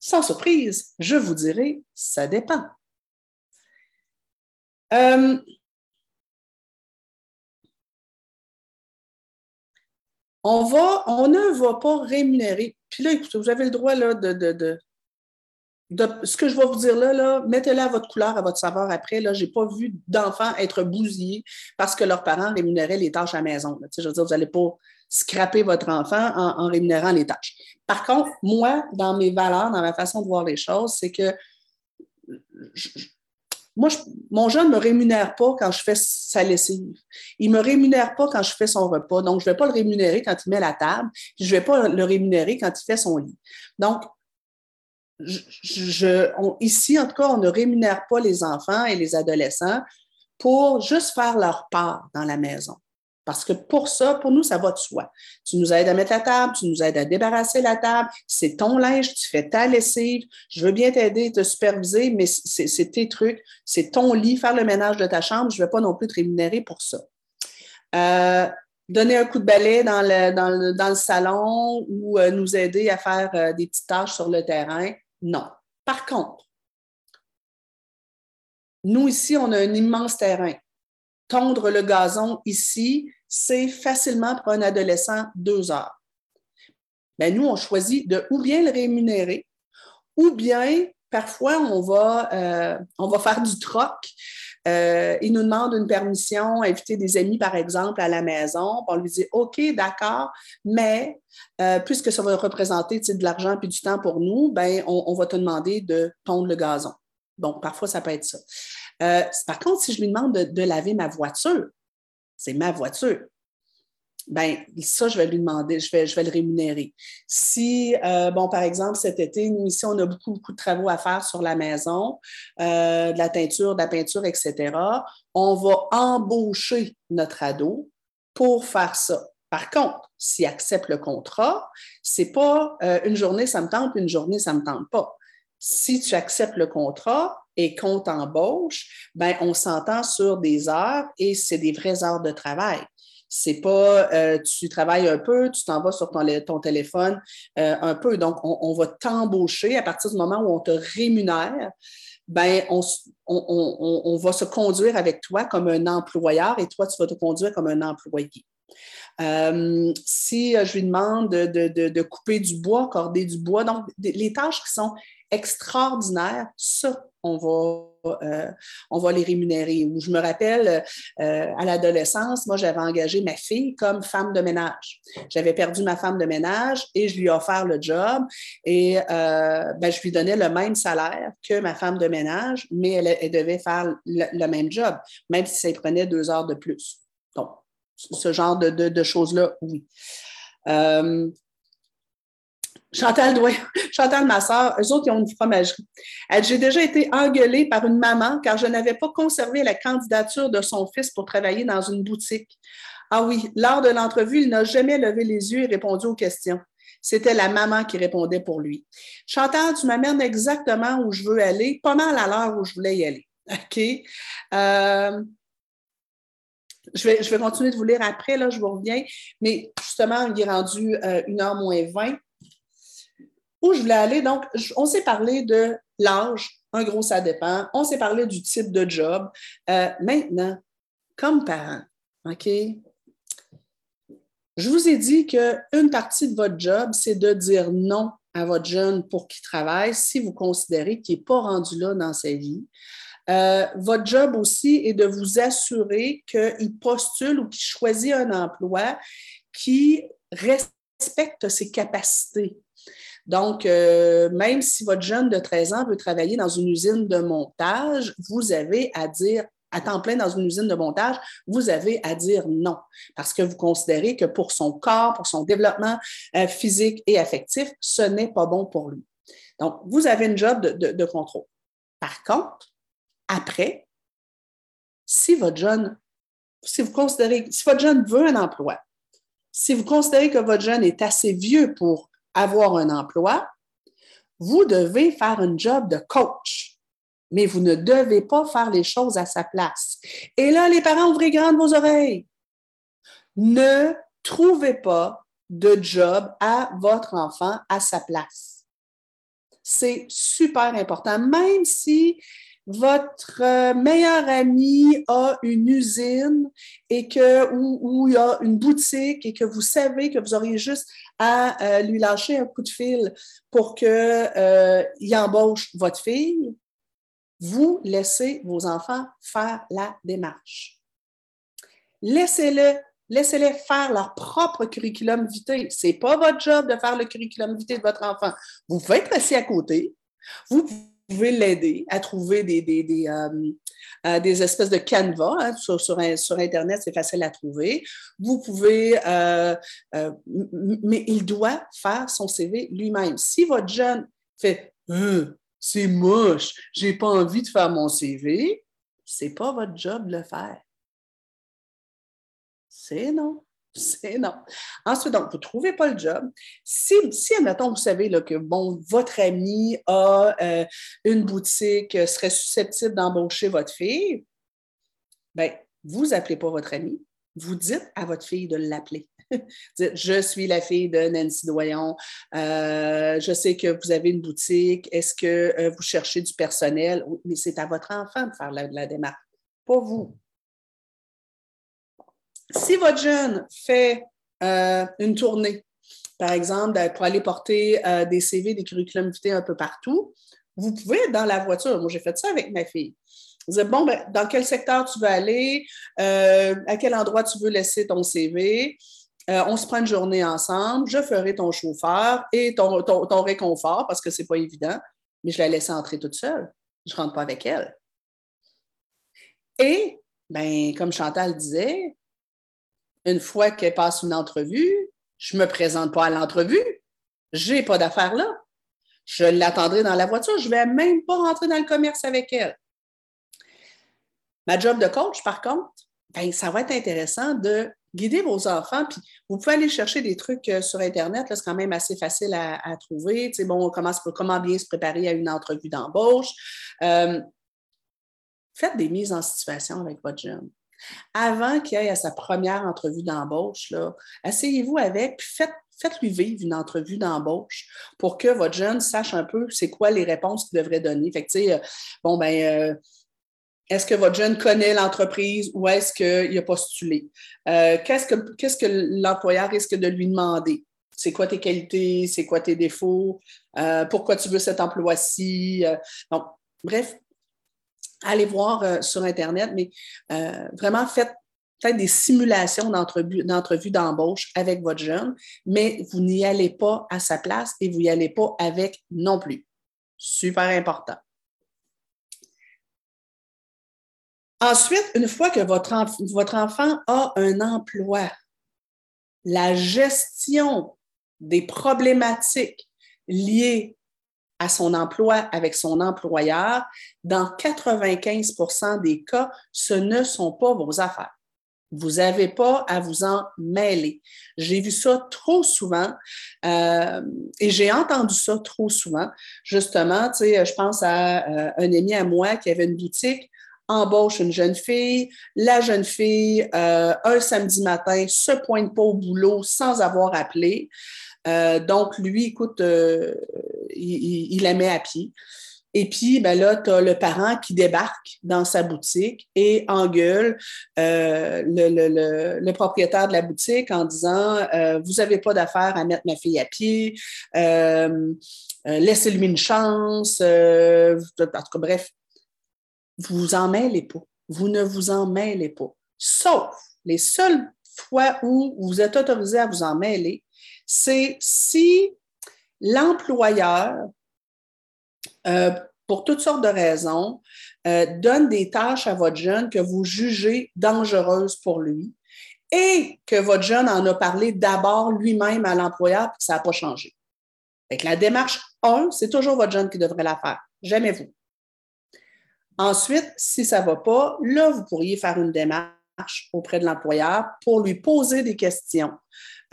Sans surprise, je vous dirai, ça dépend. Euh, on, ne va pas rémunérer. Puis là, écoutez, vous avez le droit là, de, ce que je vais vous dire là, là mettez-le à votre couleur, à votre saveur après. Je n'ai pas vu d'enfants être bousillés parce que leurs parents rémunéraient les tâches à la maison. Je veux dire, vous n'allez pas scraper votre enfant en, rémunérant les tâches. Par contre, moi, dans mes valeurs, dans ma façon de voir les choses, c'est que moi, mon jeune ne me rémunère pas quand je fais sa lessive. Il ne me rémunère pas quand je fais son repas. Donc, je ne vais pas le rémunérer quand il met la table. je ne vais pas le rémunérer quand il fait son lit. Donc, ici, en tout cas, on ne rémunère pas les enfants et les adolescents pour juste faire leur part dans la maison. Parce que pour ça, pour nous, ça va de soi. Tu nous aides à mettre la table, tu nous aides à débarrasser la table, c'est ton linge, tu fais ta lessive, je veux bien t'aider, te superviser, mais c'est tes trucs, c'est ton lit, faire le ménage de ta chambre, je ne vais pas non plus te rémunérer pour ça. Euh, donner un coup de balai dans le, salon ou euh, nous aider à faire euh, des petites tâches sur le terrain, non. Par contre, nous ici, on a un immense terrain. Tondre le gazon ici, c'est facilement pour un adolescent deux heures. Ben, nous, on choisit de ou bien le rémunérer, ou bien parfois on va, euh, faire du troc. Euh, il nous demande une permission, inviter des amis, par exemple, à la maison. On lui dit OK, d'accord, mais euh, puisque ça va représenter de l'argent et du temps pour nous, ben, on, va te demander de tondre le gazon. Bon, parfois, ça peut être ça. Par contre, si je lui demande de, laver ma voiture, c'est ma voiture. Ben, ça, je vais lui demander, je vais, le rémunérer. Si, euh, bon, par exemple, cet été, nous, ici, on a beaucoup, beaucoup de travaux à faire sur la maison, euh, de la teinture, de la peinture, etc., on va embaucher notre ado pour faire ça. Par contre, s'il accepte le contrat, c'est pas une journée ça me tente, une journée ça me tente pas. Si tu acceptes le contrat, et qu'on t'embauche, ben, on s'entend sur des heures et c'est des vraies heures de travail. C'est pas euh, tu travailles un peu, tu t'en vas sur ton, ton téléphone euh, un peu. Donc, on, va t'embaucher à partir du moment où on te rémunère. Ben, on, on, va se conduire avec toi comme un employeur et toi, tu vas te conduire comme un employé. Euh, si je lui demande de, de, de, couper du bois, corder du bois, donc les tâches qui sont extraordinaires, ça, on va, euh, on va les rémunérer. je me rappelle, euh, à l'adolescence, moi, j'avais engagé ma fille comme femme de ménage. J'avais perdu ma femme de ménage et je lui ai offert le job et euh, ben, je lui donnais le même salaire que ma femme de ménage, mais elle, devait faire le, même job, même si ça prenait deux heures de plus. Donc, ce genre de, de choses-là, oui. Chantal, ma soeur, eux autres, ils ont une fromagerie. J'ai déjà été engueulée par une maman car je n'avais pas conservé la candidature de son fils pour travailler dans une boutique. Ah oui, lors de l'entrevue, il n'a jamais levé les yeux et répondu aux questions. C'était la maman qui répondait pour lui. Chantal, tu m'amènes exactement où je veux aller, pas mal à l'heure où je voulais y aller. OK? Euh, je vais, je vais continuer de vous lire après, là, je vous reviens. Mais justement, il est rendu euh, une heure moins 20 où je voulais aller. Donc, on s'est parlé de l'âge, en gros, ça dépend. On s'est parlé du type de job. Euh, maintenant, comme parent, OK? Je vous ai dit qu'une partie de votre job, c'est de dire non à votre jeune pour qu'il travaille si vous considérez qu'il n'est pas rendu là dans sa vie. Euh, votre job aussi est de vous assurer qu'il postule ou qu'il choisit un emploi qui respecte ses capacités. Donc, euh, même si votre jeune de 13 ans veut travailler dans une usine de montage, vous avez à dire à temps plein dans une usine de montage, vous avez à dire non parce que vous considérez que pour son corps, pour son développement euh, physique et affectif, ce n'est pas bon pour lui. Donc, vous avez une job de, contrôle. Par contre, après, si votre jeune, si vous considérez, si votre jeune veut un emploi, si vous considérez que votre jeune est assez vieux pour avoir un emploi, vous devez faire un job de coach, mais vous ne devez pas faire les choses à sa place. Et là, les parents, ouvrez grandes vos oreilles. Ne trouvez pas de job à votre enfant à sa place. C'est super important, même si votre euh, meilleur ami a une usine et que, ou, il a une boutique et que vous savez que vous auriez juste à euh, lui lâcher un coup de fil pour qu'il euh, embauche votre fille, vous laissez vos enfants faire la démarche. Laissez-le Laissez-les faire leur propre curriculum vitae. Ce n'est pas votre job de faire le curriculum vitae de votre enfant. Vous pouvez être assis à côté. Vous pouvez l'aider à trouver des, des, des, euh, euh, espèces de canevas hein, sur, sur, Internet, c'est facile à trouver. Vous pouvez, euh, mais il doit faire son CV lui-même. Si votre jeune fait c'est moche, j'ai pas envie de faire mon CV, c'est pas votre job de le faire. C'est non. C'est non. Ensuite, donc, vous ne trouvez pas le job. Si, si admettons, vous savez que bon, votre ami a euh, une boutique, euh, serait susceptible d'embaucher votre fille, bien, vous n'appelez pas votre ami, vous dites à votre fille de l'appeler. dites, je suis la fille de Nancy Doyon, euh, je sais que vous avez une boutique, est-ce que vous cherchez du personnel? Mais c'est à votre enfant de faire la démarche, pas vous. Si votre jeune fait euh, une tournée, par exemple, pour aller porter euh, des CV, des curriculums vitae un peu partout, vous pouvez être dans la voiture. Moi, j'ai fait ça avec ma fille. Vous dites, bon, ben, dans quel secteur tu veux aller, euh, à quel endroit tu veux laisser ton CV. on se prend une journée ensemble, je ferai ton chauffeur et ton, réconfort parce que ce n'est pas évident, mais je la laisse entrer toute seule. Je ne rentre pas avec elle. Et, ben, comme Chantal disait, une fois qu'elle passe une entrevue, je ne me présente pas à l'entrevue. Je n'ai pas d'affaires là. Je l'attendrai dans la voiture. Je ne vais même pas rentrer dans le commerce avec elle. Ma job de coach, par contre, ben, ça va être intéressant de guider vos enfants. Vous pouvez aller chercher des trucs euh, sur Internet. C'est quand même assez facile à, trouver. Bon, comment, comment, bien se préparer à une entrevue d'embauche. Euh, faites des mises en situation avec votre jeune avant qu'il aille à sa première entrevue d'embauche, asseyez-vous avec, puis faites, lui vivre une entrevue d'embauche pour que votre jeune sache un peu c'est quoi les réponses qu'il devrait donner. Fait que, euh, bon, ben, euh, est-ce que votre jeune connaît l'entreprise ou est-ce qu'il a postulé? Euh, qu'est-ce, que, qu'est-ce que l'employeur risque de lui demander? C'est quoi tes qualités? C'est quoi tes défauts? pourquoi tu veux cet emploi-ci? donc, bref, allez voir euh, sur Internet, mais euh, vraiment faites peut des simulations d'entrevue d'embauche avec votre jeune, mais vous n'y allez pas à sa place et vous n'y allez pas avec non plus. Super important. Ensuite, une fois que votre, votre enfant a un emploi, la gestion des problématiques liées à son emploi avec son employeur, dans 95% des cas, ce ne sont pas vos affaires. Vous n'avez pas à vous en mêler. J'ai vu ça trop souvent euh, et j'ai entendu ça trop souvent. Justement, tu sais, je pense à euh, un ami à moi qui avait une boutique embauche une jeune fille. La jeune fille, euh, un samedi matin, se pointe pas au boulot sans avoir appelé. Donc, lui, écoute, il, la met à pied. Et puis, ben là, tu as le parent qui débarque dans sa boutique et engueule euh, le, propriétaire de la boutique en disant euh, Vous n'avez pas d'affaire à mettre ma fille à pied, euh, laissez-lui une chance. en tout cas, bref, vous vous en mêlez pas. Vous ne vous en mêlez pas. Sauf les seules fois où vous êtes autorisé à vous en mêler, c'est si l'employeur, euh, pour toutes sortes de raisons, euh, donne des tâches à votre jeune que vous jugez dangereuses pour lui et que votre jeune en a parlé d'abord lui-même à l'employeur et que ça n'a pas changé. la démarche 1, c'est toujours votre jeune qui devrait la faire, jamais vous. Ensuite, si ça ne va pas, là, vous pourriez faire une démarche auprès de l'employeur pour lui poser des questions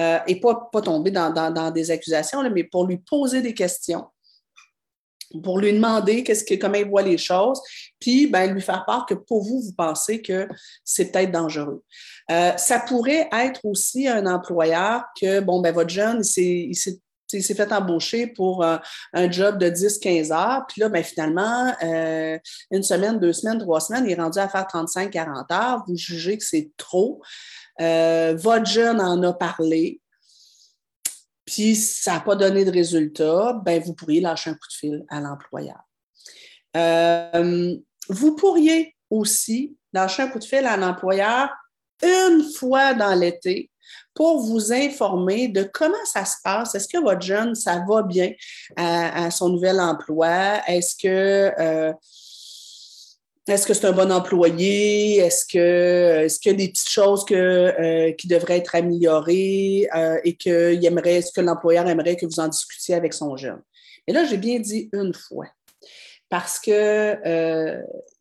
euh, et pas, tomber dans, des accusations, mais pour lui poser des questions pour lui demander qu'est-ce que, comment il voit les choses, puis ben, lui faire part que pour vous, vous pensez que c'est peut-être dangereux. Euh, ça pourrait être aussi un employeur que, bon, ben, votre jeune, il s'est fait embaucher pour un job de 10-15 heures. Puis là, ben, finalement, euh, une semaine, deux semaines, trois semaines, il est rendu à faire 35-40 heures. Vous jugez que c'est trop. Euh, votre jeune en a parlé. Puis ça n'a pas donné de résultat, ben, vous pourriez lâcher un coup de fil à l'employeur. Euh, vous pourriez aussi lâcher un coup de fil à l'employeur une fois dans l'été pour vous informer de comment ça se passe. Est-ce que votre jeune, ça va bien à, son nouvel emploi? Est-ce que euh, est-ce que c'est un bon employé? Est-ce que est-ce qu'il y a des petites choses que, euh, qui devraient être améliorées euh, et que aimerait, ce que l'employeur aimerait que vous en discutiez avec son jeune? Et là, j'ai bien dit une fois. Parce que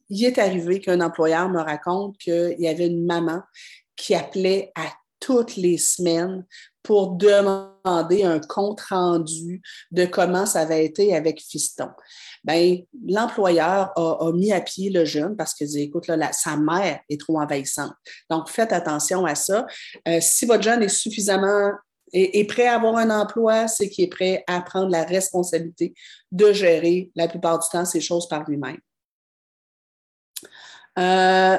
il est arrivé qu'un employeur me raconte qu'il y avait une maman qui appelait à toutes les semaines pour demander un compte rendu de comment ça avait été avec Fiston. Ben, l'employeur a, mis à pied le jeune parce qu'il dit, écoute, sa mère est trop envahissante. Donc, faites attention à ça. Euh, si votre jeune est suffisamment est, prêt à avoir un emploi, c'est qu'il est prêt à prendre la responsabilité de gérer la plupart du temps ces choses par lui-même. Euh,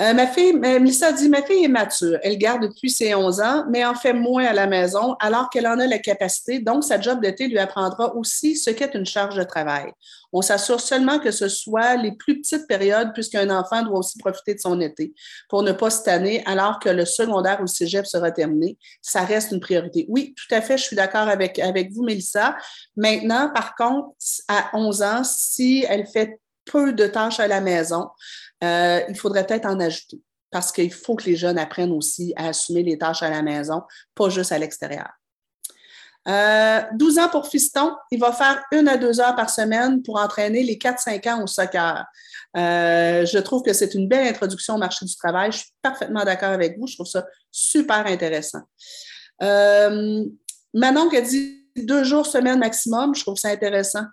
Euh, ma fille, Melissa dit, ma fille est mature. Elle garde depuis ses 11 ans, mais en fait moins à la maison alors qu'elle en a la capacité. Donc, sa job d'été lui apprendra aussi ce qu'est une charge de travail. On s'assure seulement que ce soit les plus petites périodes puisqu'un enfant doit aussi profiter de son été pour ne pas se alors que le secondaire ou le cégep sera terminé. Ça reste une priorité. Oui, tout à fait, je suis d'accord avec, avec vous, Mélissa. Maintenant, par contre, à 11 ans, si elle fait peu de tâches à la maison, euh, il faudrait peut-être en ajouter parce qu'il faut que les jeunes apprennent aussi à assumer les tâches à la maison, pas juste à l'extérieur. 12 euh, ans pour Fiston, il va faire une à deux heures par semaine pour entraîner les 4-5 ans au soccer. Euh, je trouve que c'est une belle introduction au marché du travail. Je suis parfaitement d'accord avec vous. Je trouve ça super intéressant. Manon qui a dit deux jours semaine maximum, je trouve ça intéressant.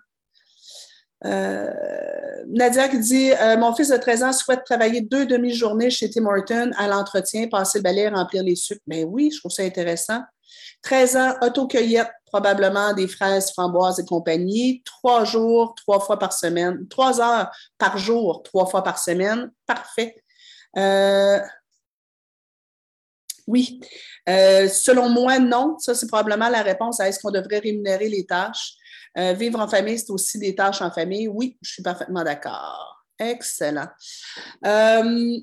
Euh, Nadia qui dit euh, Mon fils de 13 ans souhaite travailler deux demi-journées chez Tim Horton à l'entretien, passer le balai, remplir les sucres. Ben oui, je trouve ça intéressant. 13 ans, auto-cueillette, probablement des fraises, framboises et compagnie. Trois jours, trois fois par semaine. Trois heures par jour, trois fois par semaine. Parfait. Euh, oui. selon moi, non. Ça, c'est probablement la réponse à est-ce qu'on devrait rémunérer les tâches. Euh, vivre en famille, c'est aussi des tâches en famille. Oui, je suis parfaitement d'accord. Excellent. Euh,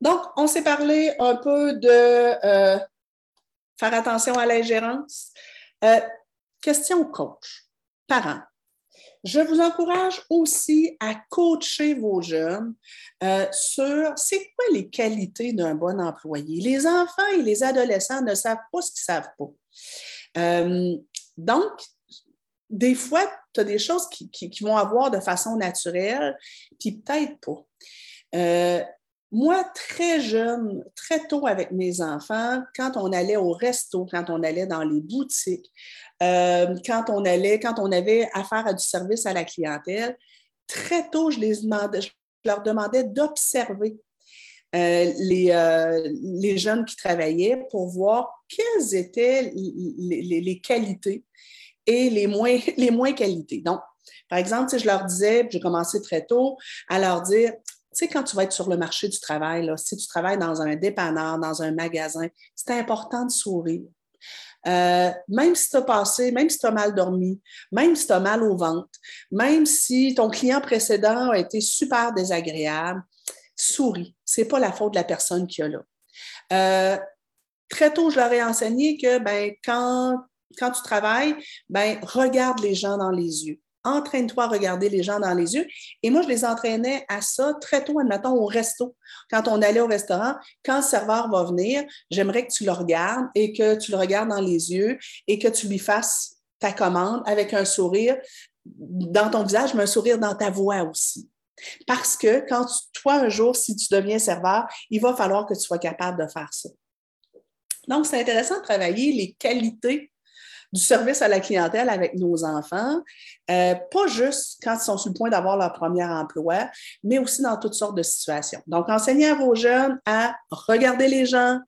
donc, on s'est parlé un peu de euh, faire attention à l'ingérence. question coach, parents. Je vous encourage aussi à coacher vos jeunes sur c'est quoi les qualités d'un bon employé. Les enfants et les adolescents ne savent pas ce qu'ils ne savent pas. Donc, des fois, tu as des choses qui, vont avoir de façon naturelle, puis peut-être pas. Euh, moi, très jeune, très tôt avec mes enfants, quand on allait au resto, quand on allait dans les boutiques, euh, quand on allait, quand on avait affaire à du service à la clientèle, très tôt, je, les demandais, je leur demandais d'observer euh, les, jeunes qui travaillaient pour voir quelles étaient les, qualités et les moins, les moins qualités. Donc, par exemple, si je leur disais, j'ai commencé très tôt à leur dire, tu sais, quand tu vas être sur le marché du travail, si tu travailles dans un dépanneur, dans un magasin, c'est important de sourire. Euh, même si tu as passé, même si tu as mal dormi, même si tu as mal au ventre, même si ton client précédent a été super désagréable, souris. Ce n'est pas la faute de la personne qui est là. Euh, très tôt, je leur ai enseigné que ben, quand, quand tu travailles, ben, regarde les gens dans les yeux. Entraîne-toi à regarder les gens dans les yeux. Et moi, je les entraînais à ça très tôt, admettons, au resto. Quand on allait au restaurant, quand le serveur va venir, j'aimerais que tu le regardes et que tu le regardes dans les yeux et que tu lui fasses ta commande avec un sourire dans ton visage, mais un sourire dans ta voix aussi. Parce que quand toi, un jour, si tu deviens serveur, il va falloir que tu sois capable de faire ça. Donc, c'est intéressant de travailler les qualités du service à la clientèle avec nos enfants, euh, pas juste quand ils sont sur le point d'avoir leur premier emploi, mais aussi dans toutes sortes de situations. Donc, enseigner à vos jeunes à regarder les gens,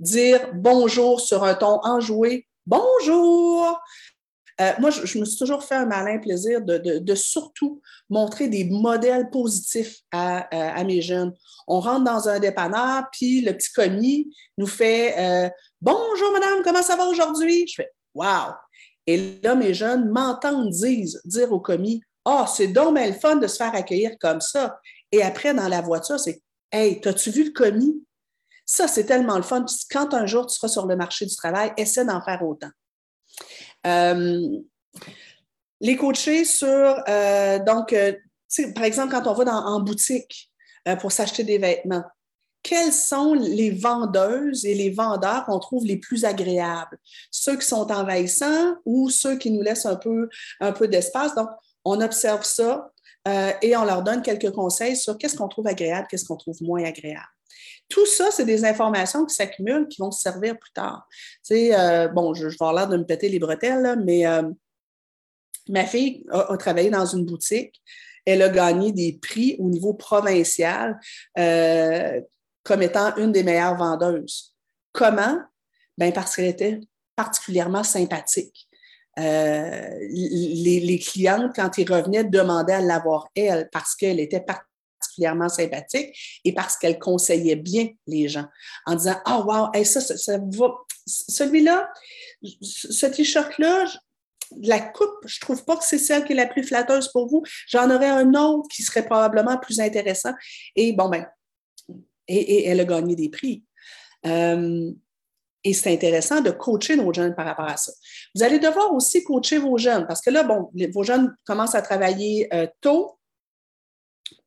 dire bonjour sur un ton enjoué, bonjour, euh, moi, je, me suis toujours fait un malin plaisir de, surtout montrer des modèles positifs à, à, mes jeunes. On rentre dans un dépanneur, puis le petit commis nous fait euh, Bonjour, madame, comment ça va aujourd'hui? Je fais Wow! Et là, mes jeunes m'entendent dire, dire au commis Ah, oh, c'est donc le fun de se faire accueillir comme ça. Et après, dans la voiture, c'est Hey, t'as-tu vu le commis? Ça, c'est tellement le fun. Quand un jour tu seras sur le marché du travail, essaie d'en faire autant. Euh, les coachés sur, euh, donc, euh, par exemple, quand on va dans, en boutique pour s'acheter des vêtements, quelles sont les vendeuses et les vendeurs qu'on trouve les plus agréables? Ceux qui sont envahissants ou ceux qui nous laissent un peu, un peu d'espace? Donc, on observe ça et on leur donne quelques conseils sur qu'est-ce qu'on trouve agréable, qu'est-ce qu'on trouve moins agréable. Tout ça, c'est des informations qui s'accumulent, qui vont se servir plus tard. Tu euh, bon, je, vais avoir l'air de me péter les bretelles, mais euh, ma fille a, travaillé dans une boutique. Elle a gagné des prix au niveau provincial euh, comme étant une des meilleures vendeuses. Comment? Ben parce qu'elle était particulièrement sympathique. les, clientes, quand ils revenaient, demandaient à l'avoir elle parce qu'elle était particulièrement sympathique et parce qu'elle conseillait bien les gens en disant Ah, oh, wow, ça, ça, va. Celui-là, ce t-shirt-là, la coupe, je ne trouve pas que c'est celle qui est la plus flatteuse pour vous. J'en aurais un autre qui serait probablement plus intéressant. Et bon, ben, et, elle a gagné des prix. Euh, et c'est intéressant de coacher nos jeunes par rapport à ça. Vous allez devoir aussi coacher vos jeunes parce que là, bon, vos jeunes commencent à travailler euh, tôt,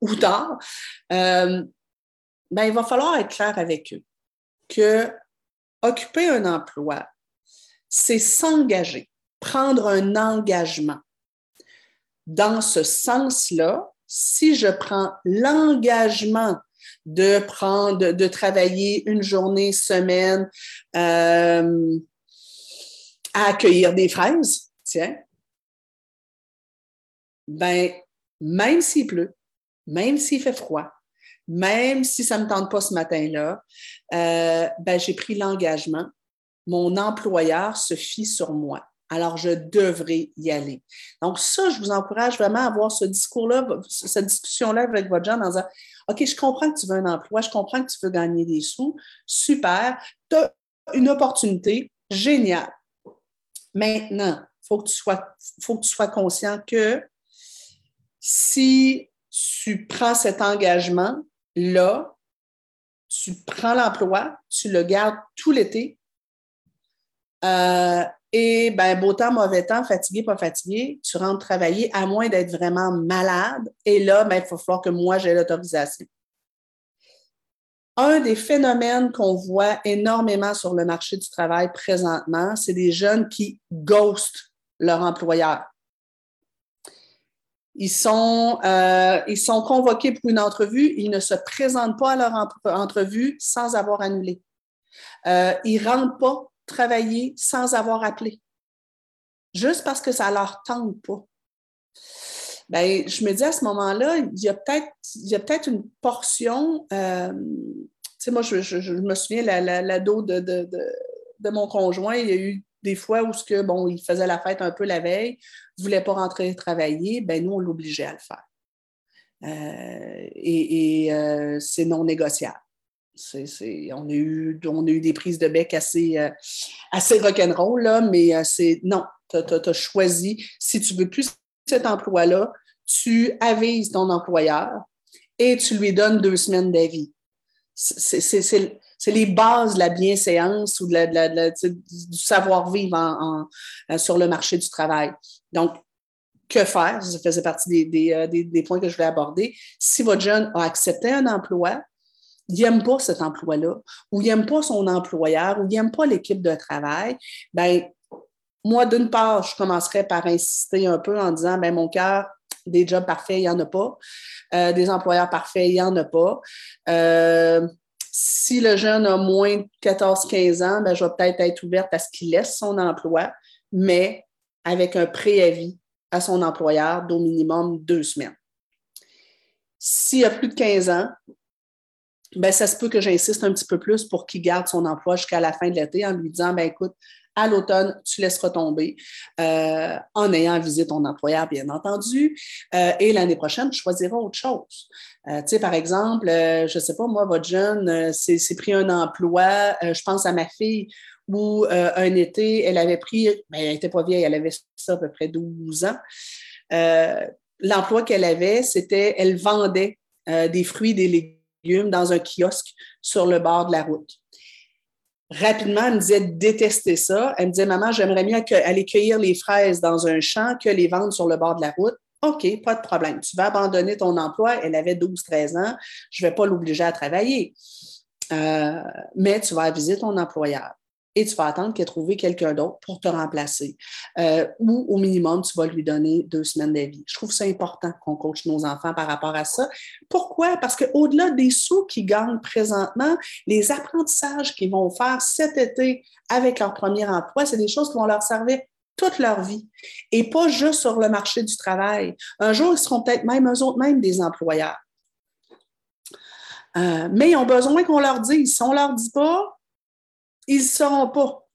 ou tard, euh, ben, il va falloir être clair avec eux que occuper un emploi, c'est s'engager, prendre un engagement. Dans ce sens-là, si je prends l'engagement de prendre, de, travailler une journée, semaine euh, à accueillir des fraises, tiens, ben, même s'il pleut, même s'il fait froid, même si ça ne me tente pas ce matin-là, euh, ben, j'ai pris l'engagement. Mon employeur se fie sur moi. Alors, je devrais y aller. Donc, ça, je vous encourage vraiment à avoir ce discours-là, cette discussion-là avec votre gens en disant OK, je comprends que tu veux un emploi, je comprends que tu veux gagner des sous. Super. Tu as une opportunité. Génial. Maintenant, il faut, que tu sois, faut que tu sois conscient que si tu prends cet engagement-là, tu prends l'emploi, tu le gardes tout l'été. Euh, et ben, beau temps, mauvais temps, fatigué, pas fatigué, tu rentres travailler à moins d'être vraiment malade. Et là, ben, il faut falloir que moi, j'ai l'autorisation. Un des phénomènes qu'on voit énormément sur le marché du travail présentement, c'est des jeunes qui ghostent leur employeur. Ils sont, euh, ils sont convoqués pour une entrevue, ils ne se présentent pas à leur entrevue sans avoir annulé. Euh, ils ne rentrent pas travailler sans avoir appelé, juste parce que ça ne leur tente pas. Ben, je me dis à ce moment-là, il y a peut-être peut une portion, euh, tu sais, moi, je, me souviens, l'ado la, de, de, de, mon conjoint, il y a eu des fois où ce que, bon, il faisait la fête un peu la veille, ne voulait pas rentrer travailler, ben nous, on l'obligeait à le faire. Euh, et, euh, c'est non négociable. on, a eu, on a eu des prises de bec assez, euh, assez rock'n'roll, mais c'est non, tu as, choisi. Si tu veux plus cet emploi-là, tu avises ton employeur et tu lui donnes deux semaines d'avis. C'est les bases de la bienséance ou du savoir-vivre sur le marché du travail. Donc, que faire? Ça faisait partie des, des, points que je voulais aborder. Si votre jeune a accepté un emploi, il n'aime pas cet emploi-là, ou il n'aime pas son employeur, ou il n'aime pas l'équipe de travail, ben moi, d'une part, je commencerai par insister un peu en disant, ben mon cœur, des jobs parfaits, il n'y en a pas. Euh, des employeurs parfaits, il n'y en a pas. Euh, si le jeune a moins de 14-15 ans, ben, je vais peut-être être ouverte à ce qu'il laisse son emploi, mais avec un préavis à son employeur d'au minimum deux semaines. S'il a plus de 15 ans, ben, ça se peut que j'insiste un petit peu plus pour qu'il garde son emploi jusqu'à la fin de l'été en lui disant ben, écoute, à l'automne, tu laisses retomber euh, en ayant visité ton employeur, bien entendu. Euh, et l'année prochaine, tu choisiras autre chose. Euh, tu sais, par exemple, je ne sais pas, moi, votre jeune s'est pris un emploi, je pense à ma fille, où un été, elle avait pris, ben, elle n'était pas vieille, elle avait ça à peu près 12 ans. L'emploi qu'elle avait, c'était, elle vendait des fruits, des légumes dans un kiosque sur le bord de la route rapidement, elle me disait détester ça. Elle me disait, maman, j'aimerais mieux aller cueillir les fraises dans un champ que les vendre sur le bord de la route. OK, pas de problème. Tu vas abandonner ton emploi. Elle avait 12-13 ans. Je ne vais pas l'obliger à travailler. Euh, mais tu vas aviser ton employeur et tu vas attendre qu'il ait trouvé quelqu'un d'autre pour te remplacer. Euh, ou au minimum, tu vas lui donner deux semaines d'avis. Je trouve ça important qu'on coach nos enfants par rapport à ça. Pourquoi? Parce qu'au-delà des sous qu'ils gagnent présentement, les apprentissages qu'ils vont faire cet été avec leur premier emploi, c'est des choses qui vont leur servir toute leur vie et pas juste sur le marché du travail. Un jour, ils seront peut-être même eux autres même des employeurs. Euh, mais ils ont besoin qu'on leur dise. Si on ne leur dit pas, ils ne sauront pas.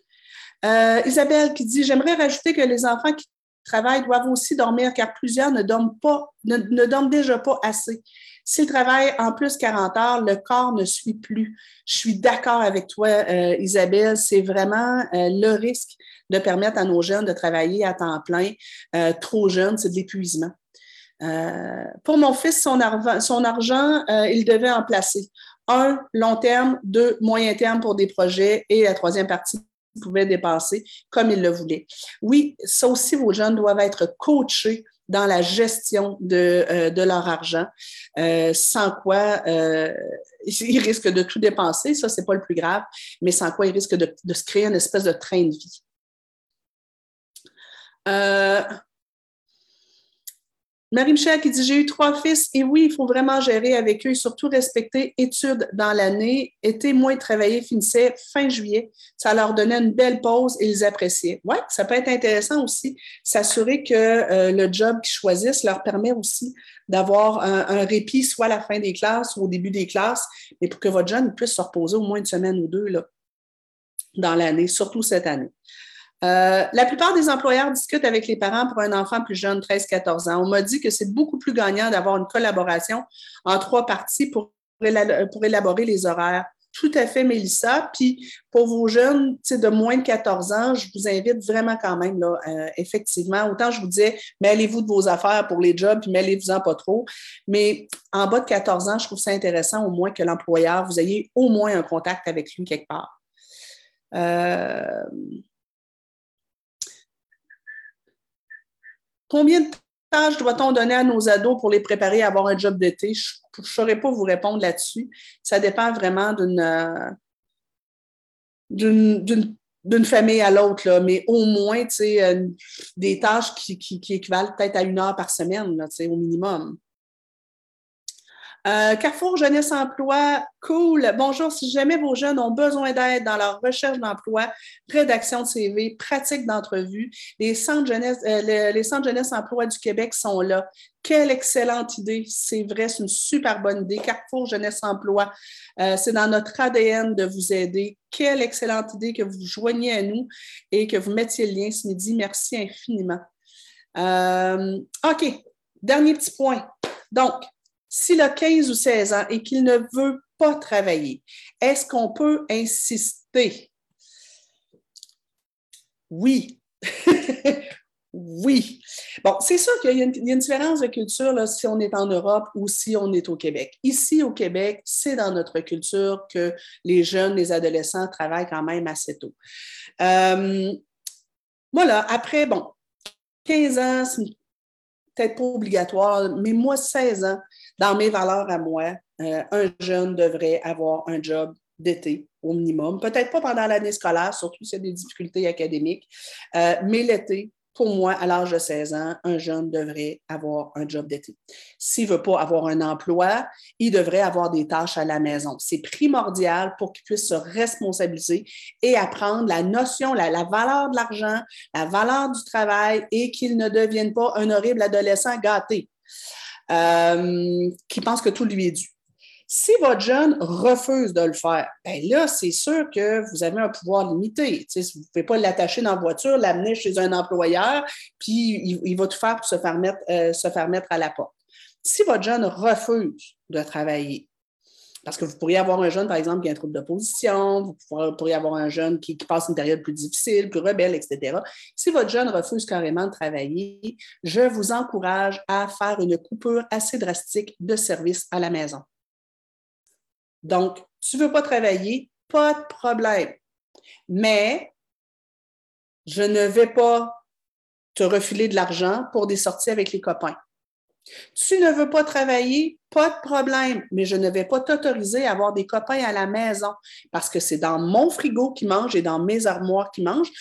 Euh, Isabelle qui dit J'aimerais rajouter que les enfants qui travaillent doivent aussi dormir car plusieurs ne dorment, pas, ne, dorment déjà pas assez. S'ils travaillent en plus 40 heures, le corps ne suit plus. Je suis d'accord avec toi, euh, Isabelle. C'est vraiment euh, le risque de permettre à nos jeunes de travailler à temps plein. trop jeunes, c'est de l'épuisement. pour mon fils, son argent, il devait en placer un, long terme, deux, moyen terme pour des projets et la troisième partie pouvait dépenser comme il le voulait. Oui, ça aussi, vos jeunes doivent être coachés dans la gestion de, euh, de leur argent, euh, sans quoi euh, ils risquent de tout dépenser, ça, c'est pas le plus grave, mais sans quoi ils risquent de, de se créer une espèce de train de vie. Marie-Michel qui dit J'ai eu trois fils et oui, il faut vraiment gérer avec eux surtout respecter études dans l'année. Été moins travaillé finissait fin juillet. Ça leur donnait une belle pause et ils appréciaient. Oui, ça peut être intéressant aussi. S'assurer que euh, le job qu'ils choisissent leur permet aussi d'avoir un, répit, soit à la fin des classes ou au début des classes, mais pour que votre jeune puisse se reposer au moins une semaine ou deux dans l'année, surtout cette année. Euh, la plupart des employeurs discutent avec les parents pour un enfant plus jeune, 13-14 ans. On m'a dit que c'est beaucoup plus gagnant d'avoir une collaboration en trois parties pour, élaborer les horaires. Tout à fait, Mélissa. Puis pour vos jeunes de moins de 14 ans, je vous invite vraiment quand même, euh, effectivement, autant je vous disais, mêlez-vous de vos affaires pour les jobs, puis mêlez-vous-en pas trop. Mais en bas de 14 ans, je trouve ça intéressant au moins que l'employeur, vous ayez au moins un contact avec lui quelque part. Euh, Combien de tâches doit-on donner à nos ados pour les préparer à avoir un job d'été? Je ne saurais pas vous répondre là-dessus. Ça dépend vraiment d'une d'une famille à l'autre, mais au moins, euh, des tâches qui équivalent peut-être à une heure par semaine, là, au minimum. Euh, Carrefour Jeunesse Emploi, cool. Bonjour, si jamais vos jeunes ont besoin d'aide dans leur recherche d'emploi, rédaction de CV, pratique d'entrevue, les centres jeunesse, euh, les, centres jeunesse emploi du Québec sont là. Quelle excellente idée. C'est vrai, c'est une super bonne idée. Carrefour Jeunesse Emploi, euh, c'est dans notre ADN de vous aider. Quelle excellente idée que vous joigniez à nous et que vous mettiez le lien ce midi. Merci infiniment. OK, dernier petit point. Donc, s'il a 15 ou 16 ans et qu'il ne veut pas travailler, est-ce qu'on peut insister? Oui. oui. Bon, c'est sûr qu'il y, a une différence de culture si on est en Europe ou si on est au Québec. Ici, au Québec, c'est dans notre culture que les jeunes, les adolescents travaillent quand même assez tôt. Euh, voilà, après, bon, 15 ans, peut-être pas obligatoire, mais moi, 16 ans, dans mes valeurs à moi, euh, un jeune devrait avoir un job d'été au minimum. Peut-être pas pendant l'année scolaire, surtout s'il y a des difficultés académiques, euh, mais l'été, pour moi, à l'âge de 16 ans, un jeune devrait avoir un job d'été. S'il ne veut pas avoir un emploi, il devrait avoir des tâches à la maison. C'est primordial pour qu'il puisse se responsabiliser et apprendre la notion, la, valeur de l'argent, la valeur du travail et qu'il ne devienne pas un horrible adolescent gâté euh, qui pense que tout lui est dû. Si votre jeune refuse de le faire, bien là, c'est sûr que vous avez un pouvoir limité. vous ne pouvez pas l'attacher dans la voiture, l'amener chez un employeur, puis il, va tout faire pour se faire, mettre, euh, se faire mettre à la porte. Si votre jeune refuse de travailler, parce que vous pourriez avoir un jeune, par exemple, qui a un trouble d'opposition, vous pourriez avoir un jeune qui, passe une période plus difficile, plus rebelle, etc. Si votre jeune refuse carrément de travailler, je vous encourage à faire une coupure assez drastique de service à la maison. Donc, tu ne veux pas travailler, pas de problème. Mais je ne vais pas te refiler de l'argent pour des sorties avec les copains. Tu ne veux pas travailler, pas de problème, mais je ne vais pas t'autoriser à avoir des copains à la maison parce que c'est dans mon frigo qui mange et dans mes armoires qui mangent.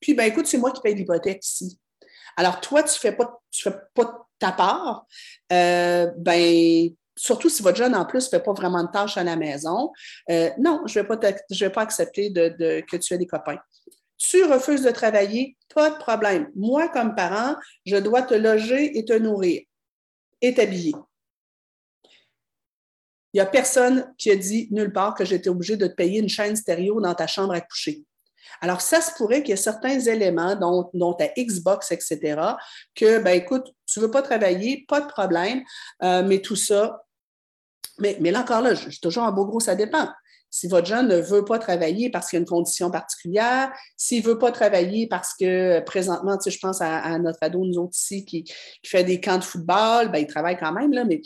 Puis, ben écoute, c'est moi qui paye l'hypothèque ici. Alors, toi, tu ne fais, pas, fais pas ta part, euh, ben surtout si votre jeune en plus ne fait pas vraiment de tâches à la maison, euh, non, je ne vais, pas accepter que tu aies des copains. Tu refuses de travailler, pas de problème. Moi, comme parent, je dois te loger et te nourrir et t'habiller. Il n'y a personne qui a dit nulle part que j'étais obligée de te payer une chaîne stéréo dans ta chambre à coucher. Alors, ça se pourrait qu'il y ait certains éléments, dont, ta Xbox, etc., que, ben écoute, tu ne veux pas travailler, pas de problème, euh, mais tout ça, mais, mais là encore là, je, toujours un beau gros, ça dépend. Si votre jeune ne veut pas travailler parce qu'il a une condition particulière, s'il ne veut pas travailler parce que présentement, tu sais, je pense à, notre ado, nous autres ici, qui, fait des camps de football, ben, il travaille quand même, là, mais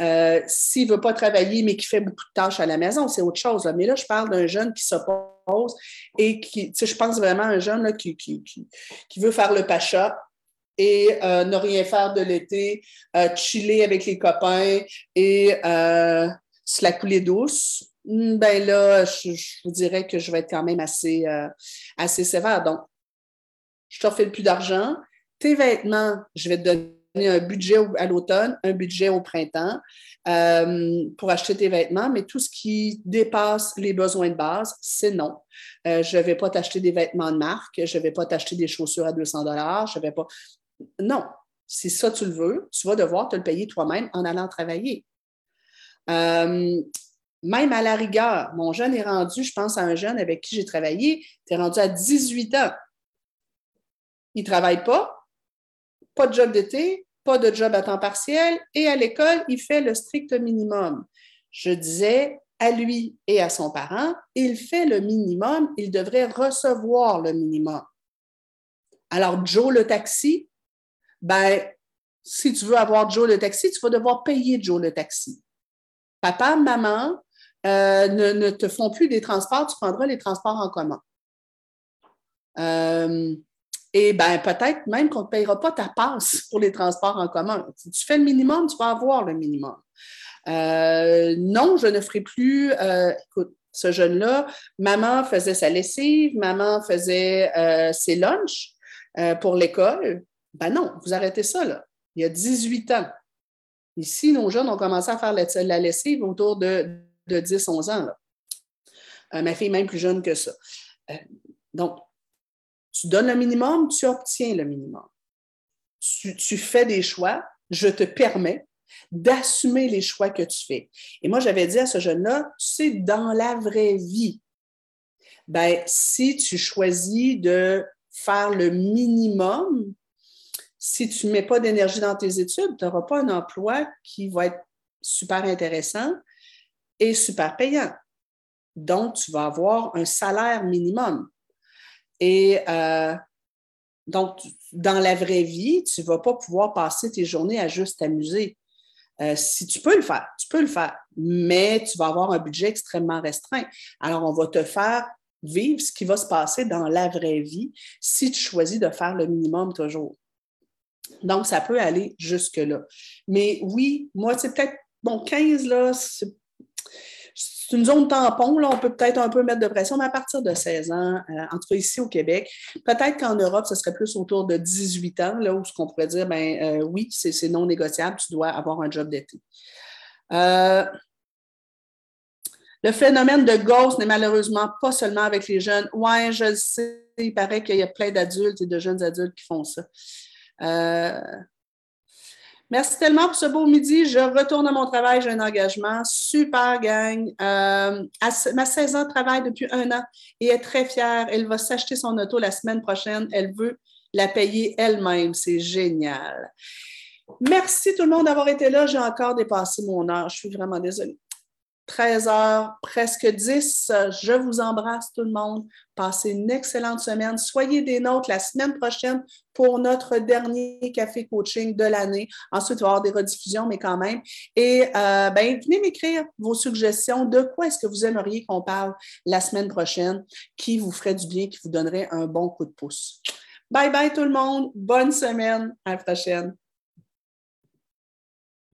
euh, s'il ne veut pas travailler, mais qui fait beaucoup de tâches à la maison, c'est autre chose. Mais là, je parle d'un jeune qui s'oppose et qui, tu sais, je pense vraiment à un jeune là, qui, qui, qui, veut faire le pacha, et euh, ne rien faire de l'été, euh, chiller avec les copains et euh, se la couler douce, ben là, je, vous dirais que je vais être quand même assez, assez sévère. Donc, je t'offre plus d'argent. Tes vêtements, je vais te donner un budget à l'automne, un budget au printemps pour acheter tes vêtements, mais tout ce qui dépasse les besoins de base, c'est non. je ne vais pas t'acheter des vêtements de marque, je ne vais pas t'acheter des chaussures à 200 dollars, je vais pas. Non, si ça tu le veux, tu vas devoir te le payer toi-même en allant travailler. Euh, même à la rigueur, mon jeune est rendu, je pense à un jeune avec qui j'ai travaillé, tu es rendu à 18 ans. Il ne travaille pas, pas de job d'été, pas de job à temps partiel, et à l'école, il fait le strict minimum. Je disais à lui et à son parent, il fait le minimum, il devrait recevoir le minimum. Alors, Joe le taxi, ben, si tu veux avoir Joe le taxi, tu vas devoir payer Joe le taxi. Papa, maman euh, ne, te font plus des transports, tu prendras les transports en commun. Euh, et ben, peut-être même qu'on ne te payera pas ta passe pour les transports en commun. Si tu fais le minimum, tu vas avoir le minimum. Euh, non, je ne ferai plus. écoute, ce jeune-là, maman faisait sa lessive, maman faisait ses lunchs pour l'école. Ben non, vous arrêtez ça, là. Il y a 18 ans. Ici, nos jeunes ont commencé à faire la, lessive autour de, 10-11 ans. Euh, ma fille est même plus jeune que ça. Euh, donc, tu donnes le minimum, tu obtiens le minimum. Tu, tu fais des choix, je te permets d'assumer les choix que tu fais. Et moi, j'avais dit à ce jeune-là, c'est dans la vraie vie. Ben, si tu choisis de faire le minimum, si tu ne mets pas d'énergie dans tes études, tu n'auras pas un emploi qui va être super intéressant et super payant. Donc, tu vas avoir un salaire minimum. Et euh, Donc, dans la vraie vie, tu ne vas pas pouvoir passer tes journées à juste t'amuser. Euh, si tu peux le faire, tu peux le faire, mais tu vas avoir un budget extrêmement restreint. Alors, on va te faire vivre ce qui va se passer dans la vraie vie si tu choisis de faire le minimum toujours. Donc, ça peut aller jusque-là. Mais oui, moi, c'est peut-être, bon, 15, là, c'est une zone tampon, là, on peut peut-être un peu mettre de pression, mais à partir de 16 ans, euh, en tout cas ici au Québec, peut-être qu'en Europe, ce serait plus autour de 18 ans, là, où ce qu'on pourrait dire, ben euh, oui, c'est non négociable, tu dois avoir un job d'été. Euh, le phénomène de ghost n'est malheureusement pas seulement avec les jeunes. Ouais, je le sais, il paraît qu'il y a plein d'adultes et de jeunes adultes qui font ça. Merci tellement pour ce beau midi. Je retourne à mon travail, j'ai un engagement. Super gang. Euh, ma 16 ans travaille depuis un an et est très fière. Elle va s'acheter son auto la semaine prochaine. Elle veut la payer elle-même. C'est génial. Merci tout le monde d'avoir été là. J'ai encore dépassé mon heure. Je suis vraiment désolée. 13 heures, presque 10. Je vous embrasse tout le monde. Passez une excellente semaine. Soyez des nôtres la semaine prochaine pour notre dernier café coaching de l'année. Ensuite, il va y avoir des rediffusions, mais quand même. Et euh, ben, venez m'écrire vos suggestions. De quoi est-ce que vous aimeriez qu'on parle la semaine prochaine qui vous ferait du bien, qui vous donnerait un bon coup de pouce. Bye bye tout le monde. Bonne semaine. À la prochaine.